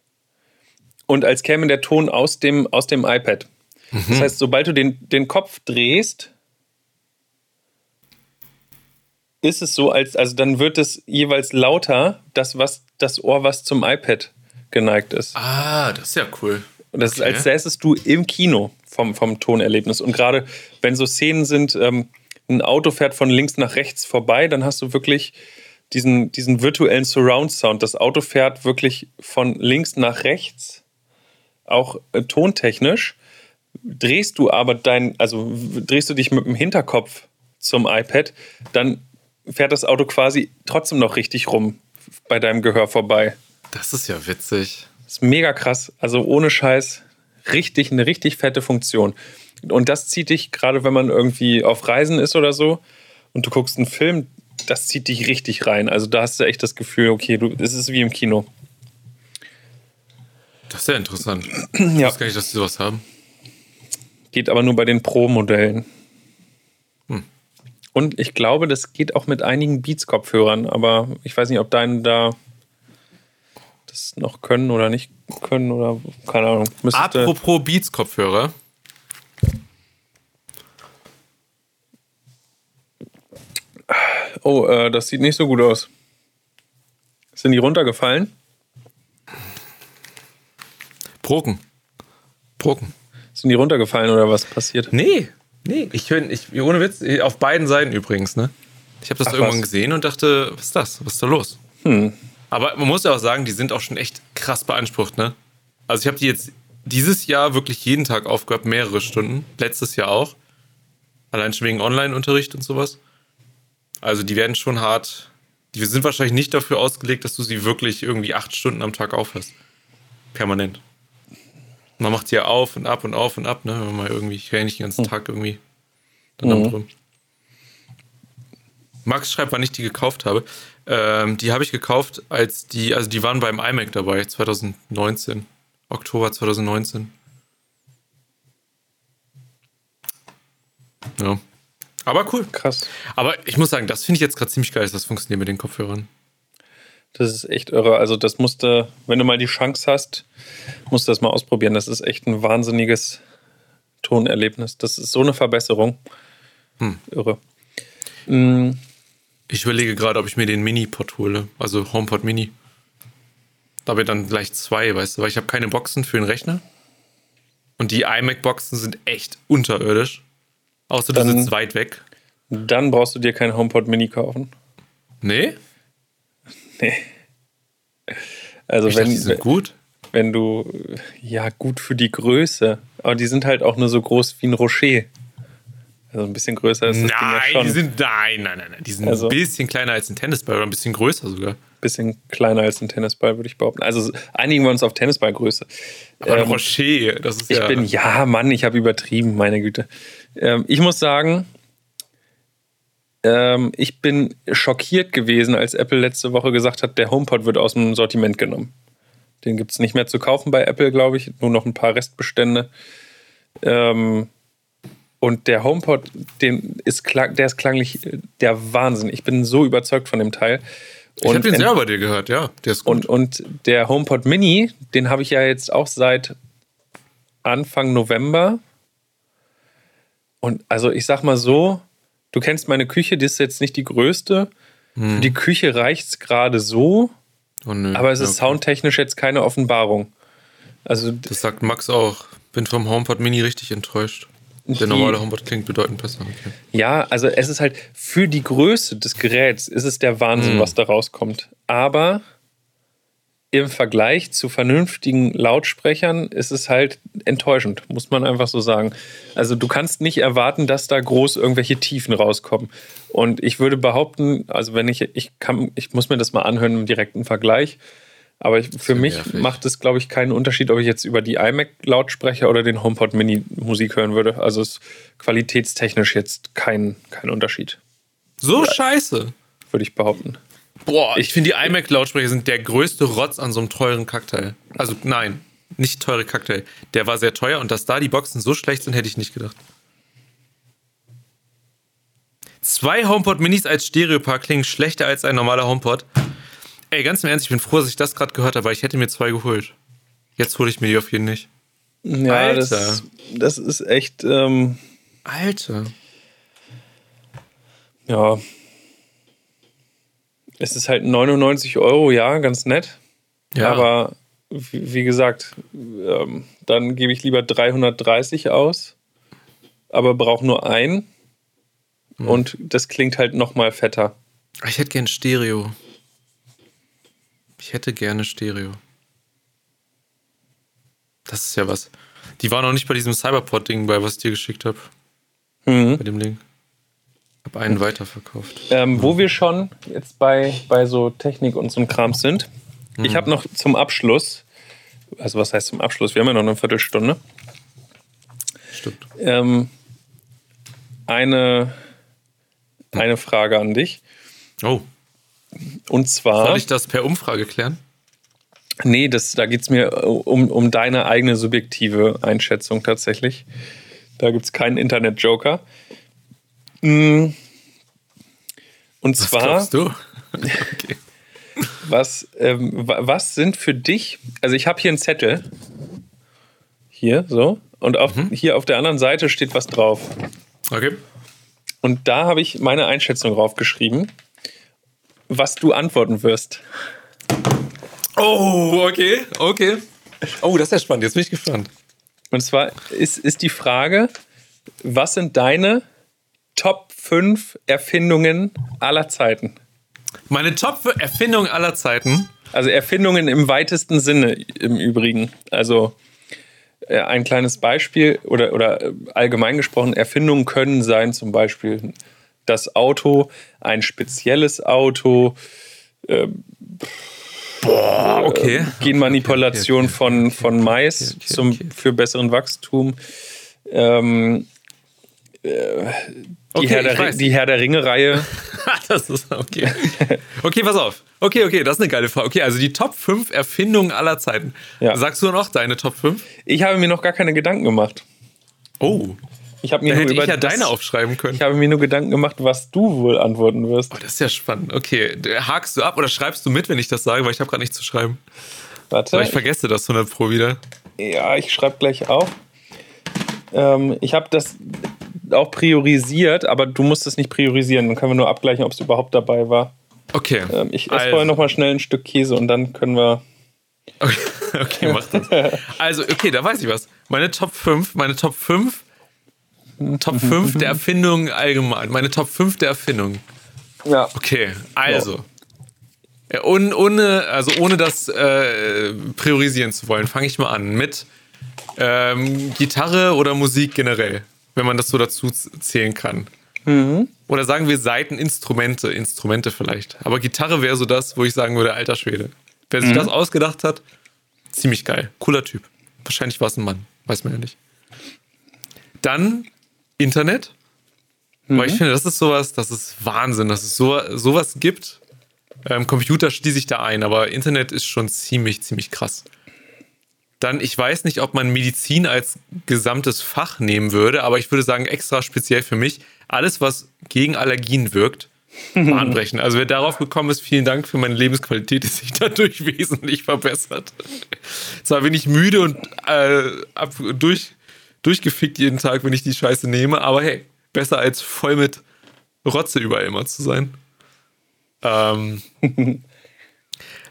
und als käme der Ton aus dem, aus dem iPad. Mhm. Das heißt, sobald du den, den Kopf drehst, ist es so, als, also dann wird es jeweils lauter, das, was, das Ohr, was zum iPad geneigt ist. Ah, das ist ja cool. Und das ist, Okay. als säßest du im Kino vom, vom Tonerlebnis. Und gerade wenn so Szenen sind, ähm, ein Auto fährt von links nach rechts vorbei, dann hast du wirklich diesen, diesen virtuellen Surround-Sound. Das Auto fährt wirklich von links nach rechts, auch äh, tontechnisch. Drehst du aber dein, also drehst du dich mit dem Hinterkopf zum iPad, dann fährt das Auto quasi trotzdem noch richtig rum bei deinem Gehör vorbei. Das ist ja witzig. Das ist mega krass. Also ohne Scheiß, richtig, eine richtig fette Funktion. Und das zieht dich, gerade wenn man irgendwie auf Reisen ist oder so und du guckst einen Film, das zieht dich richtig rein. Also da hast du echt das Gefühl, okay, du, es ist wie im Kino. Das ist ja interessant. Ich Ja. weiß gar nicht, dass die sowas haben. Geht aber nur bei den Pro-Modellen. Und ich glaube, das geht auch mit einigen Beats-Kopfhörern, aber ich weiß nicht, ob deine da das noch können oder nicht können oder keine Ahnung. Müsste, Apropos Beats-Kopfhörer. Oh, äh, das sieht nicht so gut aus. Sind die runtergefallen? Broken. Broken. Sind die runtergefallen oder was passiert? Nee, nee. Ich höre, ich, ohne Witz, auf beiden Seiten übrigens, ne? Ich habe das Ach, irgendwann was. gesehen und dachte, was ist das? Was ist da los? Hm. Aber man muss ja auch sagen, die sind auch schon echt krass beansprucht, ne? Also ich habe die jetzt dieses Jahr wirklich jeden Tag aufgehabt, mehrere Stunden. Letztes Jahr auch. Allein schon wegen Online-Unterricht und sowas. Also die werden schon hart. Die sind wahrscheinlich nicht dafür ausgelegt, dass du sie wirklich irgendwie acht Stunden am Tag aufhörst. Permanent. Man macht sie ja auf und ab und auf und ab, ne? Wenn man mal irgendwie, ich renne nicht den ganzen Tag irgendwie dann damit rum. Max schreibt, wann ich die gekauft habe. Ähm, die habe ich gekauft, als die, also die waren beim iMac dabei, 2019. Oktober 2019. Ja. Aber cool. Krass. Aber ich muss sagen, das finde ich jetzt gerade ziemlich geil, dass das funktioniert mit den Kopfhörern. Das ist echt irre. Also, das musste, wenn du mal die Chance hast, musst du das mal ausprobieren. Das ist echt ein wahnsinniges Tonerlebnis. Das ist so eine Verbesserung. Irre. Mm, Ich überlege gerade, ob ich mir den Mini-Pod hole. Also HomePod Mini. Da habe ich dann gleich zwei, weißt du, weil ich habe keine Boxen für den Rechner. Und die iMac-Boxen sind echt unterirdisch. Außer du sitzt weit weg. Dann brauchst du dir kein HomePod Mini kaufen. Nee? Nee. Also Ich dachte, wenn, die sind gut. wenn du, ja gut für die Größe, aber die sind halt auch nur so groß wie ein Rocher. Also ein bisschen größer ist das Ding ja Nein, schon. die sind, nein, nein, nein, nein. Die sind Also- ein bisschen kleiner als ein Tennisball oder ein bisschen größer sogar. bisschen kleiner als ein Tennisball, würde ich behaupten. Also einigen wir uns auf Tennisballgröße. Aber ein Ähm, Rocher, das ist Ich ja. bin, ja, Mann, ich habe übertrieben, meine Güte. Ähm, ich muss sagen, ähm, ich bin schockiert gewesen, als Apple letzte Woche gesagt hat, der HomePod wird aus dem Sortiment genommen. Den gibt es nicht mehr zu kaufen bei Apple, glaube ich. Nur noch ein paar Restbestände. Ähm, und der HomePod, den ist klang, der ist klanglich äh, der Wahnsinn. Ich bin so überzeugt von dem Teil. ich habe den selber bei dir gehört, ja. Der ist gut. und, und der HomePod Mini, den habe ich ja jetzt auch seit Anfang November. Und also ich sag mal so, du kennst meine Küche, die ist jetzt nicht die größte. Für die Küche reicht es gerade so, oh, nö. aber es ist okay. soundtechnisch jetzt keine Offenbarung. Also Das sagt Max auch. Bin vom HomePod Mini richtig enttäuscht. Der normale HomePod klingt bedeutend besser. Okay. Ja, also es ist halt für die Größe des Geräts ist es der Wahnsinn, was da rauskommt. Aber im Vergleich zu vernünftigen Lautsprechern ist es halt enttäuschend, muss man einfach so sagen. Also du kannst nicht erwarten, dass da groß irgendwelche Tiefen rauskommen. Und ich würde behaupten, also wenn ich, ich kann, ich muss mir das mal anhören im direkten Vergleich. Aber ich, für mich nervig. macht es, glaube ich, keinen Unterschied, ob ich jetzt über die iMac-Lautsprecher oder den HomePod Mini Musik hören würde. Also es ist qualitätstechnisch jetzt kein, kein Unterschied, So scheiße. würde ich behaupten. Boah, ich finde, die iMac-Lautsprecher sind der größte Rotz an so einem teuren Kackteil. Also, nein, nicht teure Kackteil. Der war sehr teuer und dass da die Boxen so schlecht sind, hätte ich nicht gedacht. Zwei HomePod Minis als Stereopaar klingen schlechter als ein normaler HomePod. Ey, ganz im Ernst, ich bin froh, dass ich das gerade gehört habe, weil ich hätte mir zwei geholt. Jetzt hole ich mir die auf jeden nicht. Ja, Alter. das, das ist echt, ähm, Alter. ja. Es ist halt 99 Euro, ja, ganz nett. Ja. Aber wie, wie gesagt, ähm, dann gebe ich lieber 330 aus, aber brauche nur ein. Und das klingt halt noch mal fetter. Ich hätte gern Stereo. Ich hätte gerne Stereo. Das ist ja was. Die waren noch nicht bei diesem Cyberport-Ding bei, was ich dir geschickt habe. Mhm. Bei dem Link. Hab einen weiterverkauft. Ähm, wo wir schon jetzt bei, bei so Technik und so einem Kram sind. Ich habe noch zum Abschluss, also was heißt zum Abschluss? Wir haben ja noch eine Viertelstunde. Stimmt. Ähm, eine, eine Frage an dich. Oh, Und zwar. soll ich das per Umfrage klären? Nee, das, da geht es mir um, um deine eigene subjektive Einschätzung tatsächlich. Da gibt es keinen Internet-Joker. Mm. Und Was zwar, glaubst du? okay. was, ähm, wa- was sind für dich, also ich habe hier einen Zettel, hier so, und auf, hier auf der anderen Seite steht was drauf. Okay. Und da habe ich meine Einschätzung draufgeschrieben, was du antworten wirst. Oh, okay, okay. Oh, das ist ja spannend. Jetzt bin ich gespannt. Und zwar ist, ist die Frage, was sind deine Top 5 Erfindungen aller Zeiten? Meine Top-Erfindung aller Zeiten. Also Erfindungen im weitesten Sinne im Übrigen. Also äh, ein kleines Beispiel oder, oder äh, allgemein gesprochen, Erfindungen können sein zum Beispiel das Auto, ein spezielles Auto, Boah, okay. Genmanipulation Okay, okay, von, von Mais zum, für besseren Wachstum. Ähm, äh, die, Herr der, die Herr der Ringe-Reihe. das ist okay. Okay, pass auf. Okay, okay, das ist eine geile Frage. Okay, also die Top 5 Erfindungen aller Zeiten. Ja. Sagst du noch deine Top 5? Ich habe mir noch gar keine Gedanken gemacht. Oh, Ich habe mir da nur hätte ich ja das- deine aufschreiben können. Ich habe mir nur Gedanken gemacht, was du wohl antworten wirst. Oh, das ist ja spannend. Okay, hakst du ab oder schreibst du mit, wenn ich das sage, weil ich habe gerade nichts zu schreiben. Warte. Weil ich vergesse das 100 pro wieder. Ja, ich schreibe gleich auf. Ähm, ich habe das. auch priorisiert, aber du musst es nicht priorisieren. Dann können wir nur abgleichen, ob es überhaupt dabei war. Okay. Ähm, ich esse Also- vorher noch mal schnell ein Stück Käse und dann können wir. Okay, okay, mach das. Also, okay, da weiß ich was. Meine Top 5, meine Top 5, Top 5 der Erfindungen allgemein. Meine Top 5 der Erfindungen. Ja. Okay, also. Ja, ohne, ohne, also ohne das äh, priorisieren zu wollen, fange ich mal an mit ähm, Gitarre oder Musik generell, wenn man das so dazu zählen kann. Oder sagen wir Seiteninstrumente, Instrumente vielleicht. Aber Gitarre wäre so das, wo ich sagen würde, alter Schwede. Wer sich das ausgedacht hat, ziemlich geil. Cooler Typ. Wahrscheinlich war es ein Mann. Weiß man ja nicht. Dann Internet. Weil ich finde, das ist sowas, das ist Wahnsinn, dass es so, sowas gibt. Ähm, Computer schließe ich da ein, aber Internet ist schon ziemlich, ziemlich krass. Dann, ich weiß nicht, ob man Medizin als gesamtes Fach nehmen würde, aber ich würde sagen, extra speziell für mich, alles, was gegen Allergien wirkt, bahnbrechen. Also wer darauf gekommen ist, vielen Dank für meine Lebensqualität, die sich dadurch wesentlich verbessert. Zwar bin ich müde und äh, ab, durch, durchgefickt jeden Tag, wenn ich die Scheiße nehme, aber hey, besser als voll mit Rotze überall immer zu sein. Ähm,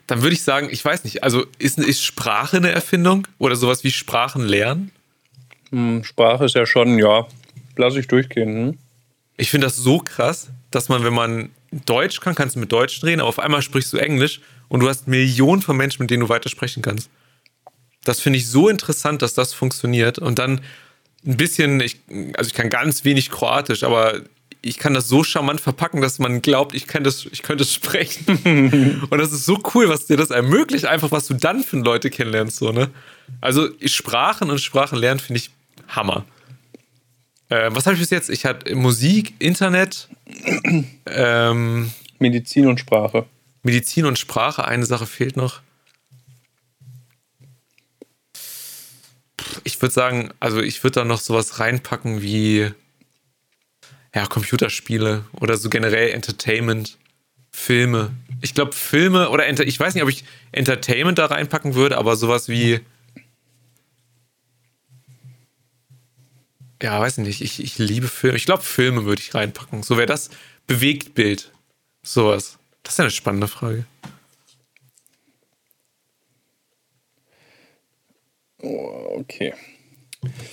dann würde ich sagen, ich weiß nicht, also ist, ist Sprache eine Erfindung oder sowas wie Sprachen lernen? Hm, Sprache ist ja schon, ja, lass ich durchgehen. Hm? Ich finde das so krass, dass man, wenn man Deutsch kann, kannst du mit Deutsch reden, aber auf einmal sprichst du Englisch und du hast Millionen von Menschen, mit denen du weiter sprechen kannst. Das finde ich so interessant, dass das funktioniert. Und dann ein bisschen, ich, also ich kann ganz wenig Kroatisch, aber ich kann das so charmant verpacken, dass man glaubt, ich, kann das, ich könnte es sprechen. und das ist so cool, was dir das ermöglicht, einfach was du dann für Leute kennenlernst. So, ne? Also Sprachen und Sprachenlernen finde ich Hammer. Äh, was habe ich bis jetzt? Ich hatte Musik, Internet, ähm, Medizin und Sprache. Medizin und Sprache. Eine Sache fehlt noch. Ich würde sagen, also ich würde da noch sowas reinpacken wie ja, Computerspiele oder so generell Entertainment, Filme. Ich glaube, Filme oder Enter ich weiß nicht, ob ich Entertainment da reinpacken würde, aber sowas wie. Ja, weiß nicht. Ich, ich liebe Filme. Ich glaube, Filme würde ich reinpacken. So wäre das Bewegtbild. Sowas. Das ist ja eine spannende Frage. Okay.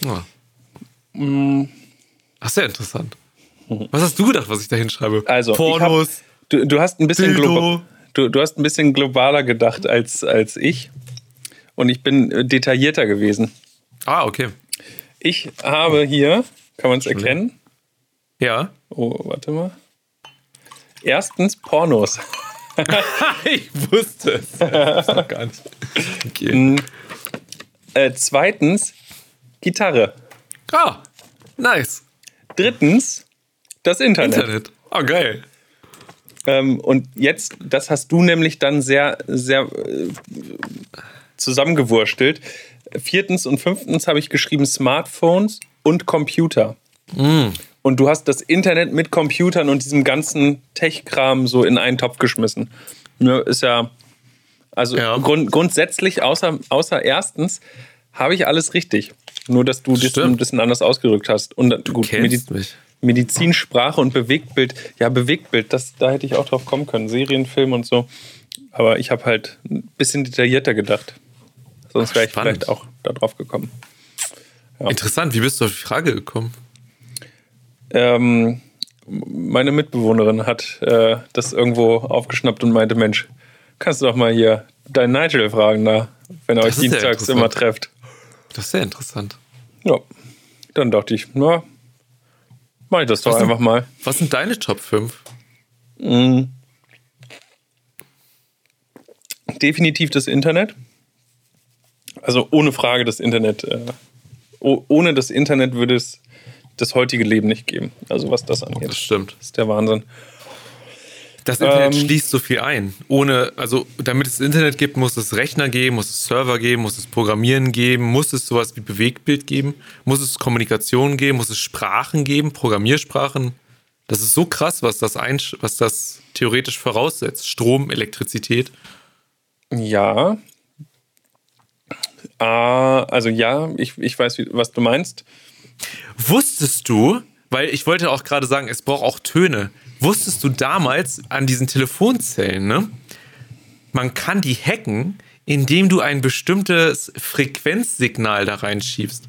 Ja. Ach, sehr interessant. Was hast du gedacht, was ich da hinschreibe? Also, Pornos. Du, du, hast ein bisschen Dildo. globa- du, du hast ein bisschen globaler gedacht als, als ich. Und ich bin äh, detaillierter gewesen. Ah, okay. Ich habe hier, kann man es erkennen? Ja. Oh, warte mal. Erstens Pornos. ich wusste es. Das gar nicht. Okay. Äh, zweitens Gitarre. Ah, nice. Drittens das Internet. Internet. Oh, geil. Ähm, und jetzt, das hast du nämlich dann sehr, sehr äh, zusammengewurstelt. Viertens und fünftens habe ich geschrieben Smartphones und Computer. Und du hast das Internet mit Computern und diesem ganzen Tech-Kram so in einen Topf geschmissen. Ist ja, also Ja. Grund, grundsätzlich, außer, außer erstens, habe ich alles richtig. Nur, dass du das ein bisschen anders ausgedrückt hast. Und du gut, kennst mich. Medizin, Sprache und Bewegtbild. Ja, Bewegtbild, das, da hätte ich auch drauf kommen können. Serien, Film und so. Aber ich habe halt ein bisschen detaillierter gedacht. Sonst wäre ich Spannend. vielleicht auch da drauf gekommen. Interessant. Wie bist du auf die Frage gekommen? Ähm, meine Mitbewohnerin hat äh, das irgendwo aufgeschnappt und meinte, Mensch, kannst du doch mal hier deinen Nigel fragen, da, wenn ihr euch dienstags immer trefft. Das ist sehr interessant. Ja, dann dachte ich, na, mach ich das doch Was einfach mal. Was sind deine Top 5? definitiv das Internet. Also ohne Frage das Internet. Äh, oh, ohne das Internet würde es das heutige Leben nicht geben. Also was das angeht. Das stimmt. Das ist der Wahnsinn. Das Internet Ähm, schließt so viel ein. Ohne, also damit es Internet gibt, muss es Rechner geben, muss es Server geben, muss es Programmieren geben, muss es sowas wie Bewegtbild geben, muss es Kommunikation geben, muss es Sprachen geben, Programmiersprachen. Das ist so krass, was das, einsch was das theoretisch voraussetzt. Strom, Elektrizität. Ja. Ah, also ja, ich, ich weiß, was du meinst. Wusstest du, Weil ich wollte auch gerade sagen, es braucht auch Töne. Wusstest du damals an diesen Telefonzellen, ne? Man kann die hacken, indem du ein bestimmtes Frequenzsignal da reinschiebst.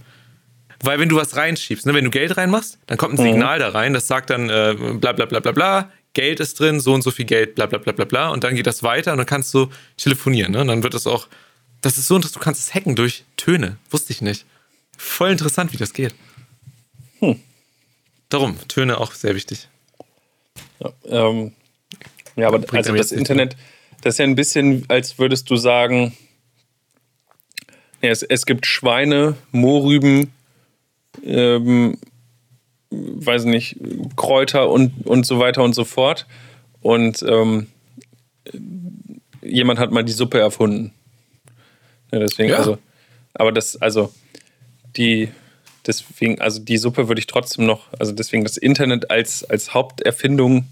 Weil wenn du was reinschiebst, ne, wenn du Geld reinmachst, dann kommt ein Signal da rein, das sagt dann äh, bla bla bla bla bla, Geld ist drin, so und so viel Geld, bla bla bla bla bla. Und dann geht das weiter und dann kannst du telefonieren. Ne? Und dann wird das auch. Das ist so interessant, du kannst es hacken durch Töne. Wusste ich nicht. Voll interessant, wie das geht. Hm. Darum, Töne auch sehr wichtig. Ja, ähm, ja aber also das nichts Internet, das ist ja ein bisschen, als würdest du sagen, ja, es, es gibt Schweine, Mohrrüben, ähm, weiß nicht, Kräuter und, und so weiter und so fort. Und ähm, jemand hat mal die Suppe erfunden. Ja, deswegen, Ja. also, aber das, also, die, deswegen, also die Suppe würde ich trotzdem noch, also deswegen das Internet als, als Haupterfindung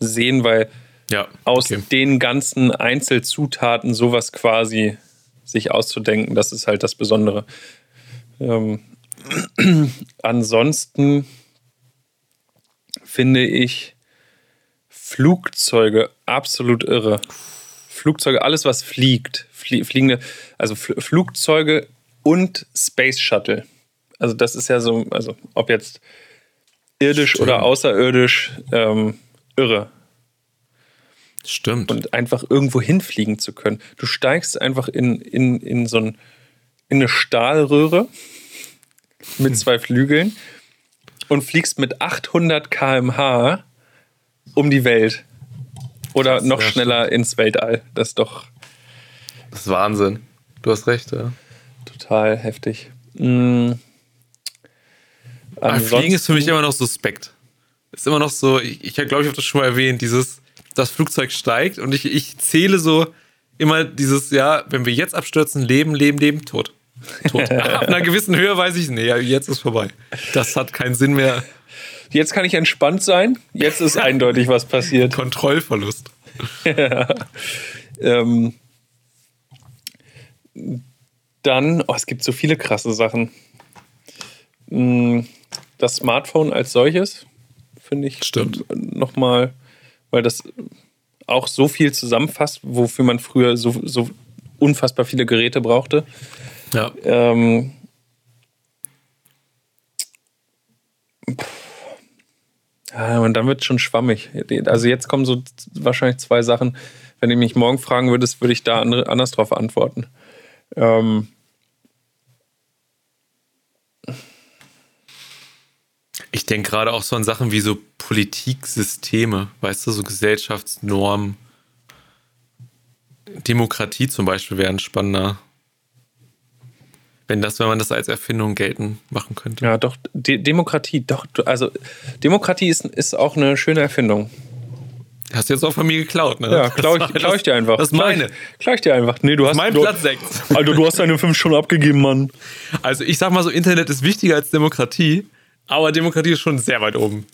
sehen, weil Ja. aus okay. den ganzen Einzelzutaten sowas quasi sich auszudenken, das ist halt das Besondere. Ähm, ansonsten finde ich Flugzeuge absolut irre. Flugzeuge, alles was fliegt, flie fliegende, also Fl Flugzeuge und Space Shuttle. Also das ist ja so, also ob jetzt irdisch Stimmt. oder außerirdisch, ähm, irre Stimmt. und einfach irgendwo hinfliegen zu können. Du steigst einfach in, in, in so ein, in eine Stahlröhre mit zwei Flügeln und fliegst mit 800 km/h um die Welt. Oder noch schneller ins Weltall. Das ist doch das ist Wahnsinn. Du hast recht, ja. total heftig. Mm. Aber Fliegen ist für mich immer noch suspekt. Ist immer noch so, ich, ich glaube, ich habe das schon mal erwähnt, dieses, das Flugzeug steigt und ich, ich zähle so immer dieses, ja, wenn wir jetzt abstürzen, leben, leben, leben, tot. Tot. Ab einer gewissen Höhe weiß ich, nee, ja, jetzt ist vorbei. Das hat keinen Sinn mehr. Jetzt kann ich entspannt sein. Jetzt ist eindeutig was passiert. Kontrollverlust. Ähm, dann, oh, es gibt so viele krasse Sachen. Mm, Das Smartphone als solches finde ich Stimmt. nochmal, weil das auch so viel zusammenfasst, wofür man früher so, so unfassbar viele Geräte brauchte. Ja. Ähm, ja, und dann wird es schon schwammig. Also jetzt kommen so wahrscheinlich zwei Sachen. Wenn du mich morgen fragen würdest, würde ich da anders drauf antworten. Ähm, Ich denke gerade auch so an Sachen wie so Politiksysteme, weißt du, so Gesellschaftsnormen. Demokratie zum Beispiel wäre ein spannender, wenn das, wenn man das als Erfindung geltend machen könnte. ja, doch, De Demokratie, doch, also Demokratie ist, ist auch eine schöne Erfindung. Hast du jetzt auch von mir geklaut, ne? Ja, klau ich, klau ich dir einfach. Das ist meine. Klau ich dir einfach. Nee, du hast Mein du, Platz 6. Alter, du hast deine fünf schon abgegeben, Mann. Also ich sag mal so, Internet ist wichtiger als Demokratie, aber Demokratie ist schon sehr weit oben.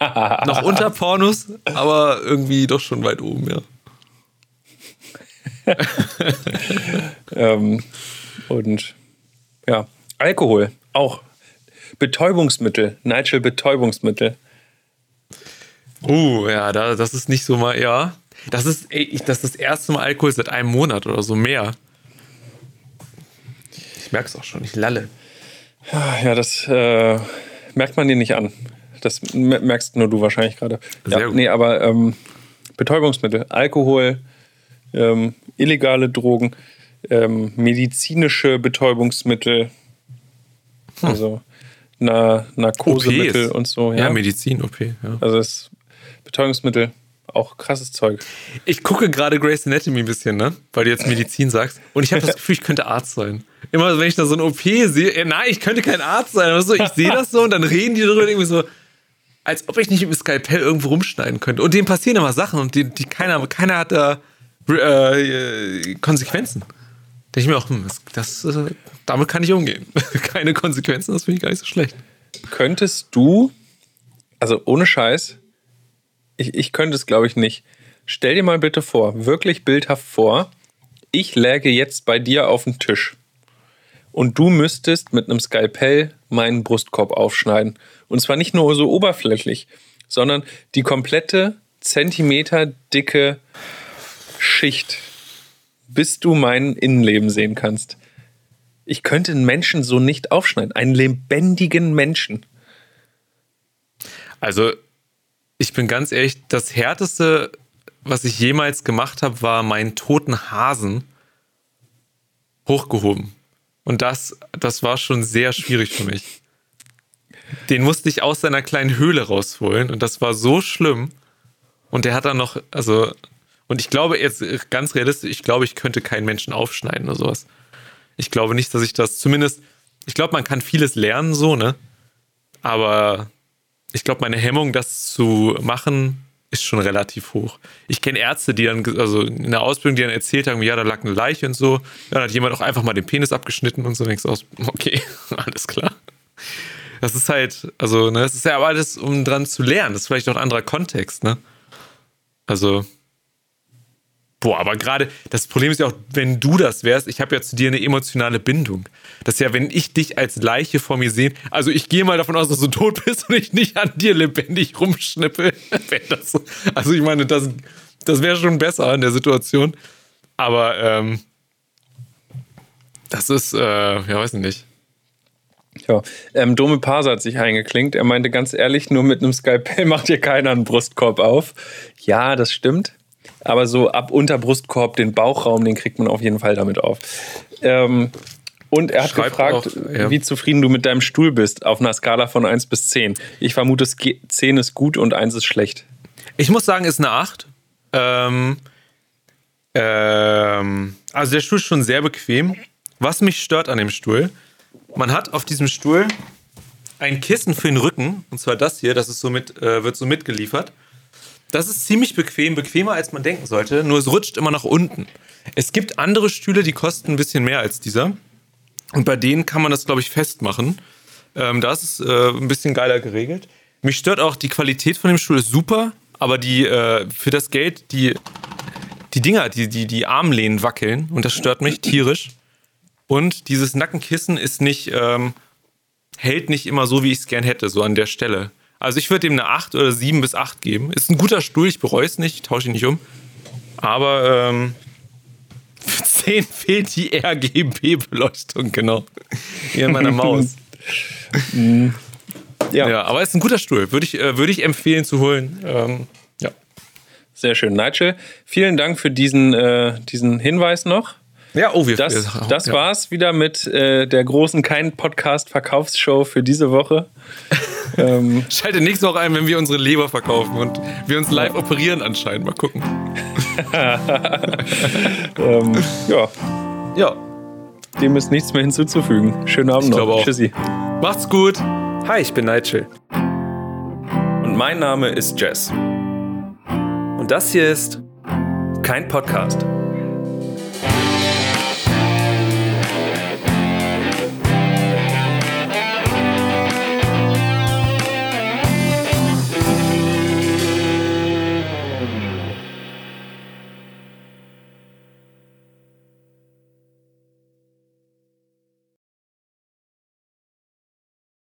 Noch unter Pornos, aber irgendwie doch schon weit oben, ja. Ähm, und ja, Alkohol auch. Betäubungsmittel, Nigel Betäubungsmittel. Uh, ja, da, das ist nicht so mal, ja. Das ist, ey, ich, das ist das erste Mal Alkohol seit einem Monat oder so mehr. Ich merk's auch schon, ich lalle. Ja, das äh, merkt man dir nicht an. Das mer- merkst nur du wahrscheinlich gerade. Ja, nee, aber ähm, Betäubungsmittel, Alkohol, ähm, illegale Drogen, ähm, medizinische Betäubungsmittel, also Na Narkosemittel OPs. und so. Ja, Ja, Medizin, OP, ja. also das Betäubungsmittel, auch krasses Zeug. Ich gucke gerade Grey's Anatomy ein bisschen, ne? Weil du jetzt Medizin sagst. Und ich habe das Gefühl, ich könnte Arzt sein. Immer wenn ich da so ein OP sehe, äh, nein, ich könnte kein Arzt sein. Aber so, ich sehe das so und dann reden die darüber irgendwie so, als ob ich nicht mit dem Skalpell irgendwo rumschneiden könnte. Und denen passieren immer Sachen und die, die keiner, keiner hat da äh, Konsequenzen. Denke ich mir auch, hm, das, das, äh, damit kann ich umgehen. Keine Konsequenzen, das finde ich gar nicht so schlecht. Könntest du, also ohne Scheiß, ich, ich könnte es glaube ich nicht. Stell dir mal bitte vor, wirklich bildhaft vor, ich läge jetzt bei dir auf dem Tisch und du müsstest mit einem Skalpell meinen Brustkorb aufschneiden. Und zwar nicht nur so oberflächlich, sondern die komplette Zentimeter dicke Schicht, bis du mein Innenleben sehen kannst. Ich könnte einen Menschen so nicht aufschneiden. Einen lebendigen Menschen. Also, ich bin ganz ehrlich, das härteste, was ich jemals gemacht habe, war meinen toten Hasen hochgehoben. Und das, das war schon sehr schwierig für mich. Den musste ich aus seiner kleinen Höhle rausholen und das war so schlimm. Und der hat dann noch, also, und ich glaube jetzt ganz realistisch, ich glaube, ich könnte keinen Menschen aufschneiden oder sowas. Ich glaube nicht, dass ich das zumindest, ich glaube, man kann vieles lernen so, ne? Aber ich glaube, meine Hemmung, das zu machen, ist schon relativ hoch. Ich kenne Ärzte, die dann, also in der Ausbildung, die dann erzählt haben, ja, da lag eine Leiche und so. Ja, dann hat jemand auch einfach mal den Penis abgeschnitten und so denkst aus, okay, alles klar. Das ist halt, also, ne, das ist ja aber alles, um dran zu lernen. Das ist vielleicht auch ein anderer Kontext, ne? Also, Boah, aber gerade das Problem ist ja auch, wenn du das wärst, ich habe ja zu dir eine emotionale Bindung. Das ist ja, wenn ich dich als Leiche vor mir sehe, also ich gehe mal davon aus, dass du tot bist und ich nicht an dir lebendig rumschnippel. So, also ich meine, das, das wäre schon besser in der Situation. Aber ähm, das ist, äh, ja, weiß ich nicht. Ja, ähm, Dome Parser hat sich eingeklinkt. Er meinte ganz ehrlich, nur mit einem Skalpell macht hier keiner einen Brustkorb auf. Ja, das stimmt. Aber so ab Unterbrustkorb, den Bauchraum, den kriegt man auf jeden Fall damit auf. Ähm, und er hat Schreib gefragt, auch, ja. wie zufrieden du mit deinem Stuhl bist auf einer Skala von 1 bis 10. Ich vermute, 10 ist gut und 1 ist schlecht. Ich muss sagen, ist eine 8. Ähm, ähm, also der Stuhl ist schon sehr bequem. Was mich stört an dem Stuhl, man hat auf diesem Stuhl ein Kissen für den Rücken, und zwar das hier, das ist so mit, äh, wird so mitgeliefert. Das ist ziemlich bequem, bequemer als man denken sollte, nur es rutscht immer nach unten. Es gibt andere Stühle, die kosten ein bisschen mehr als dieser. Und bei denen kann man das, glaube ich, festmachen. Ähm, da ist es äh, ein bisschen geiler geregelt. Mich stört auch, die Qualität von dem Stuhl ist super, aber die äh, für das Geld, die, die Dinger, die, die, die Armlehnen wackeln und das stört mich tierisch. Und dieses Nackenkissen ist nicht, ähm, hält nicht immer so, wie ich es gern hätte, so an der Stelle. Also ich würde ihm eine 8 oder 7 bis 8 geben. Ist ein guter Stuhl, ich bereue es nicht, ich tausche ihn nicht um. Aber ähm, für 10 fehlt die RGB-Beleuchtung, genau. Hier in meiner Maus. ja. ja, aber ist ein guter Stuhl. Würde ich, äh, würde ich empfehlen zu holen. Ähm, ja. Sehr schön. Nigel, vielen Dank für diesen, äh, diesen Hinweis noch. Ja, oh, wir Das, das ja. war's wieder mit äh, der großen Kein-Podcast-Verkaufsshow für diese Woche. ähm, Schalte nächste Woche ein, wenn wir unsere Leber verkaufen und wir uns live operieren anscheinend. Mal gucken. ähm, ja. Ja. Dem ist nichts mehr hinzuzufügen. Schönen Abend ich noch. Auch. Tschüssi. Macht's gut. Hi, ich bin Nigel. Und mein Name ist Jess. Und das hier ist kein Podcast.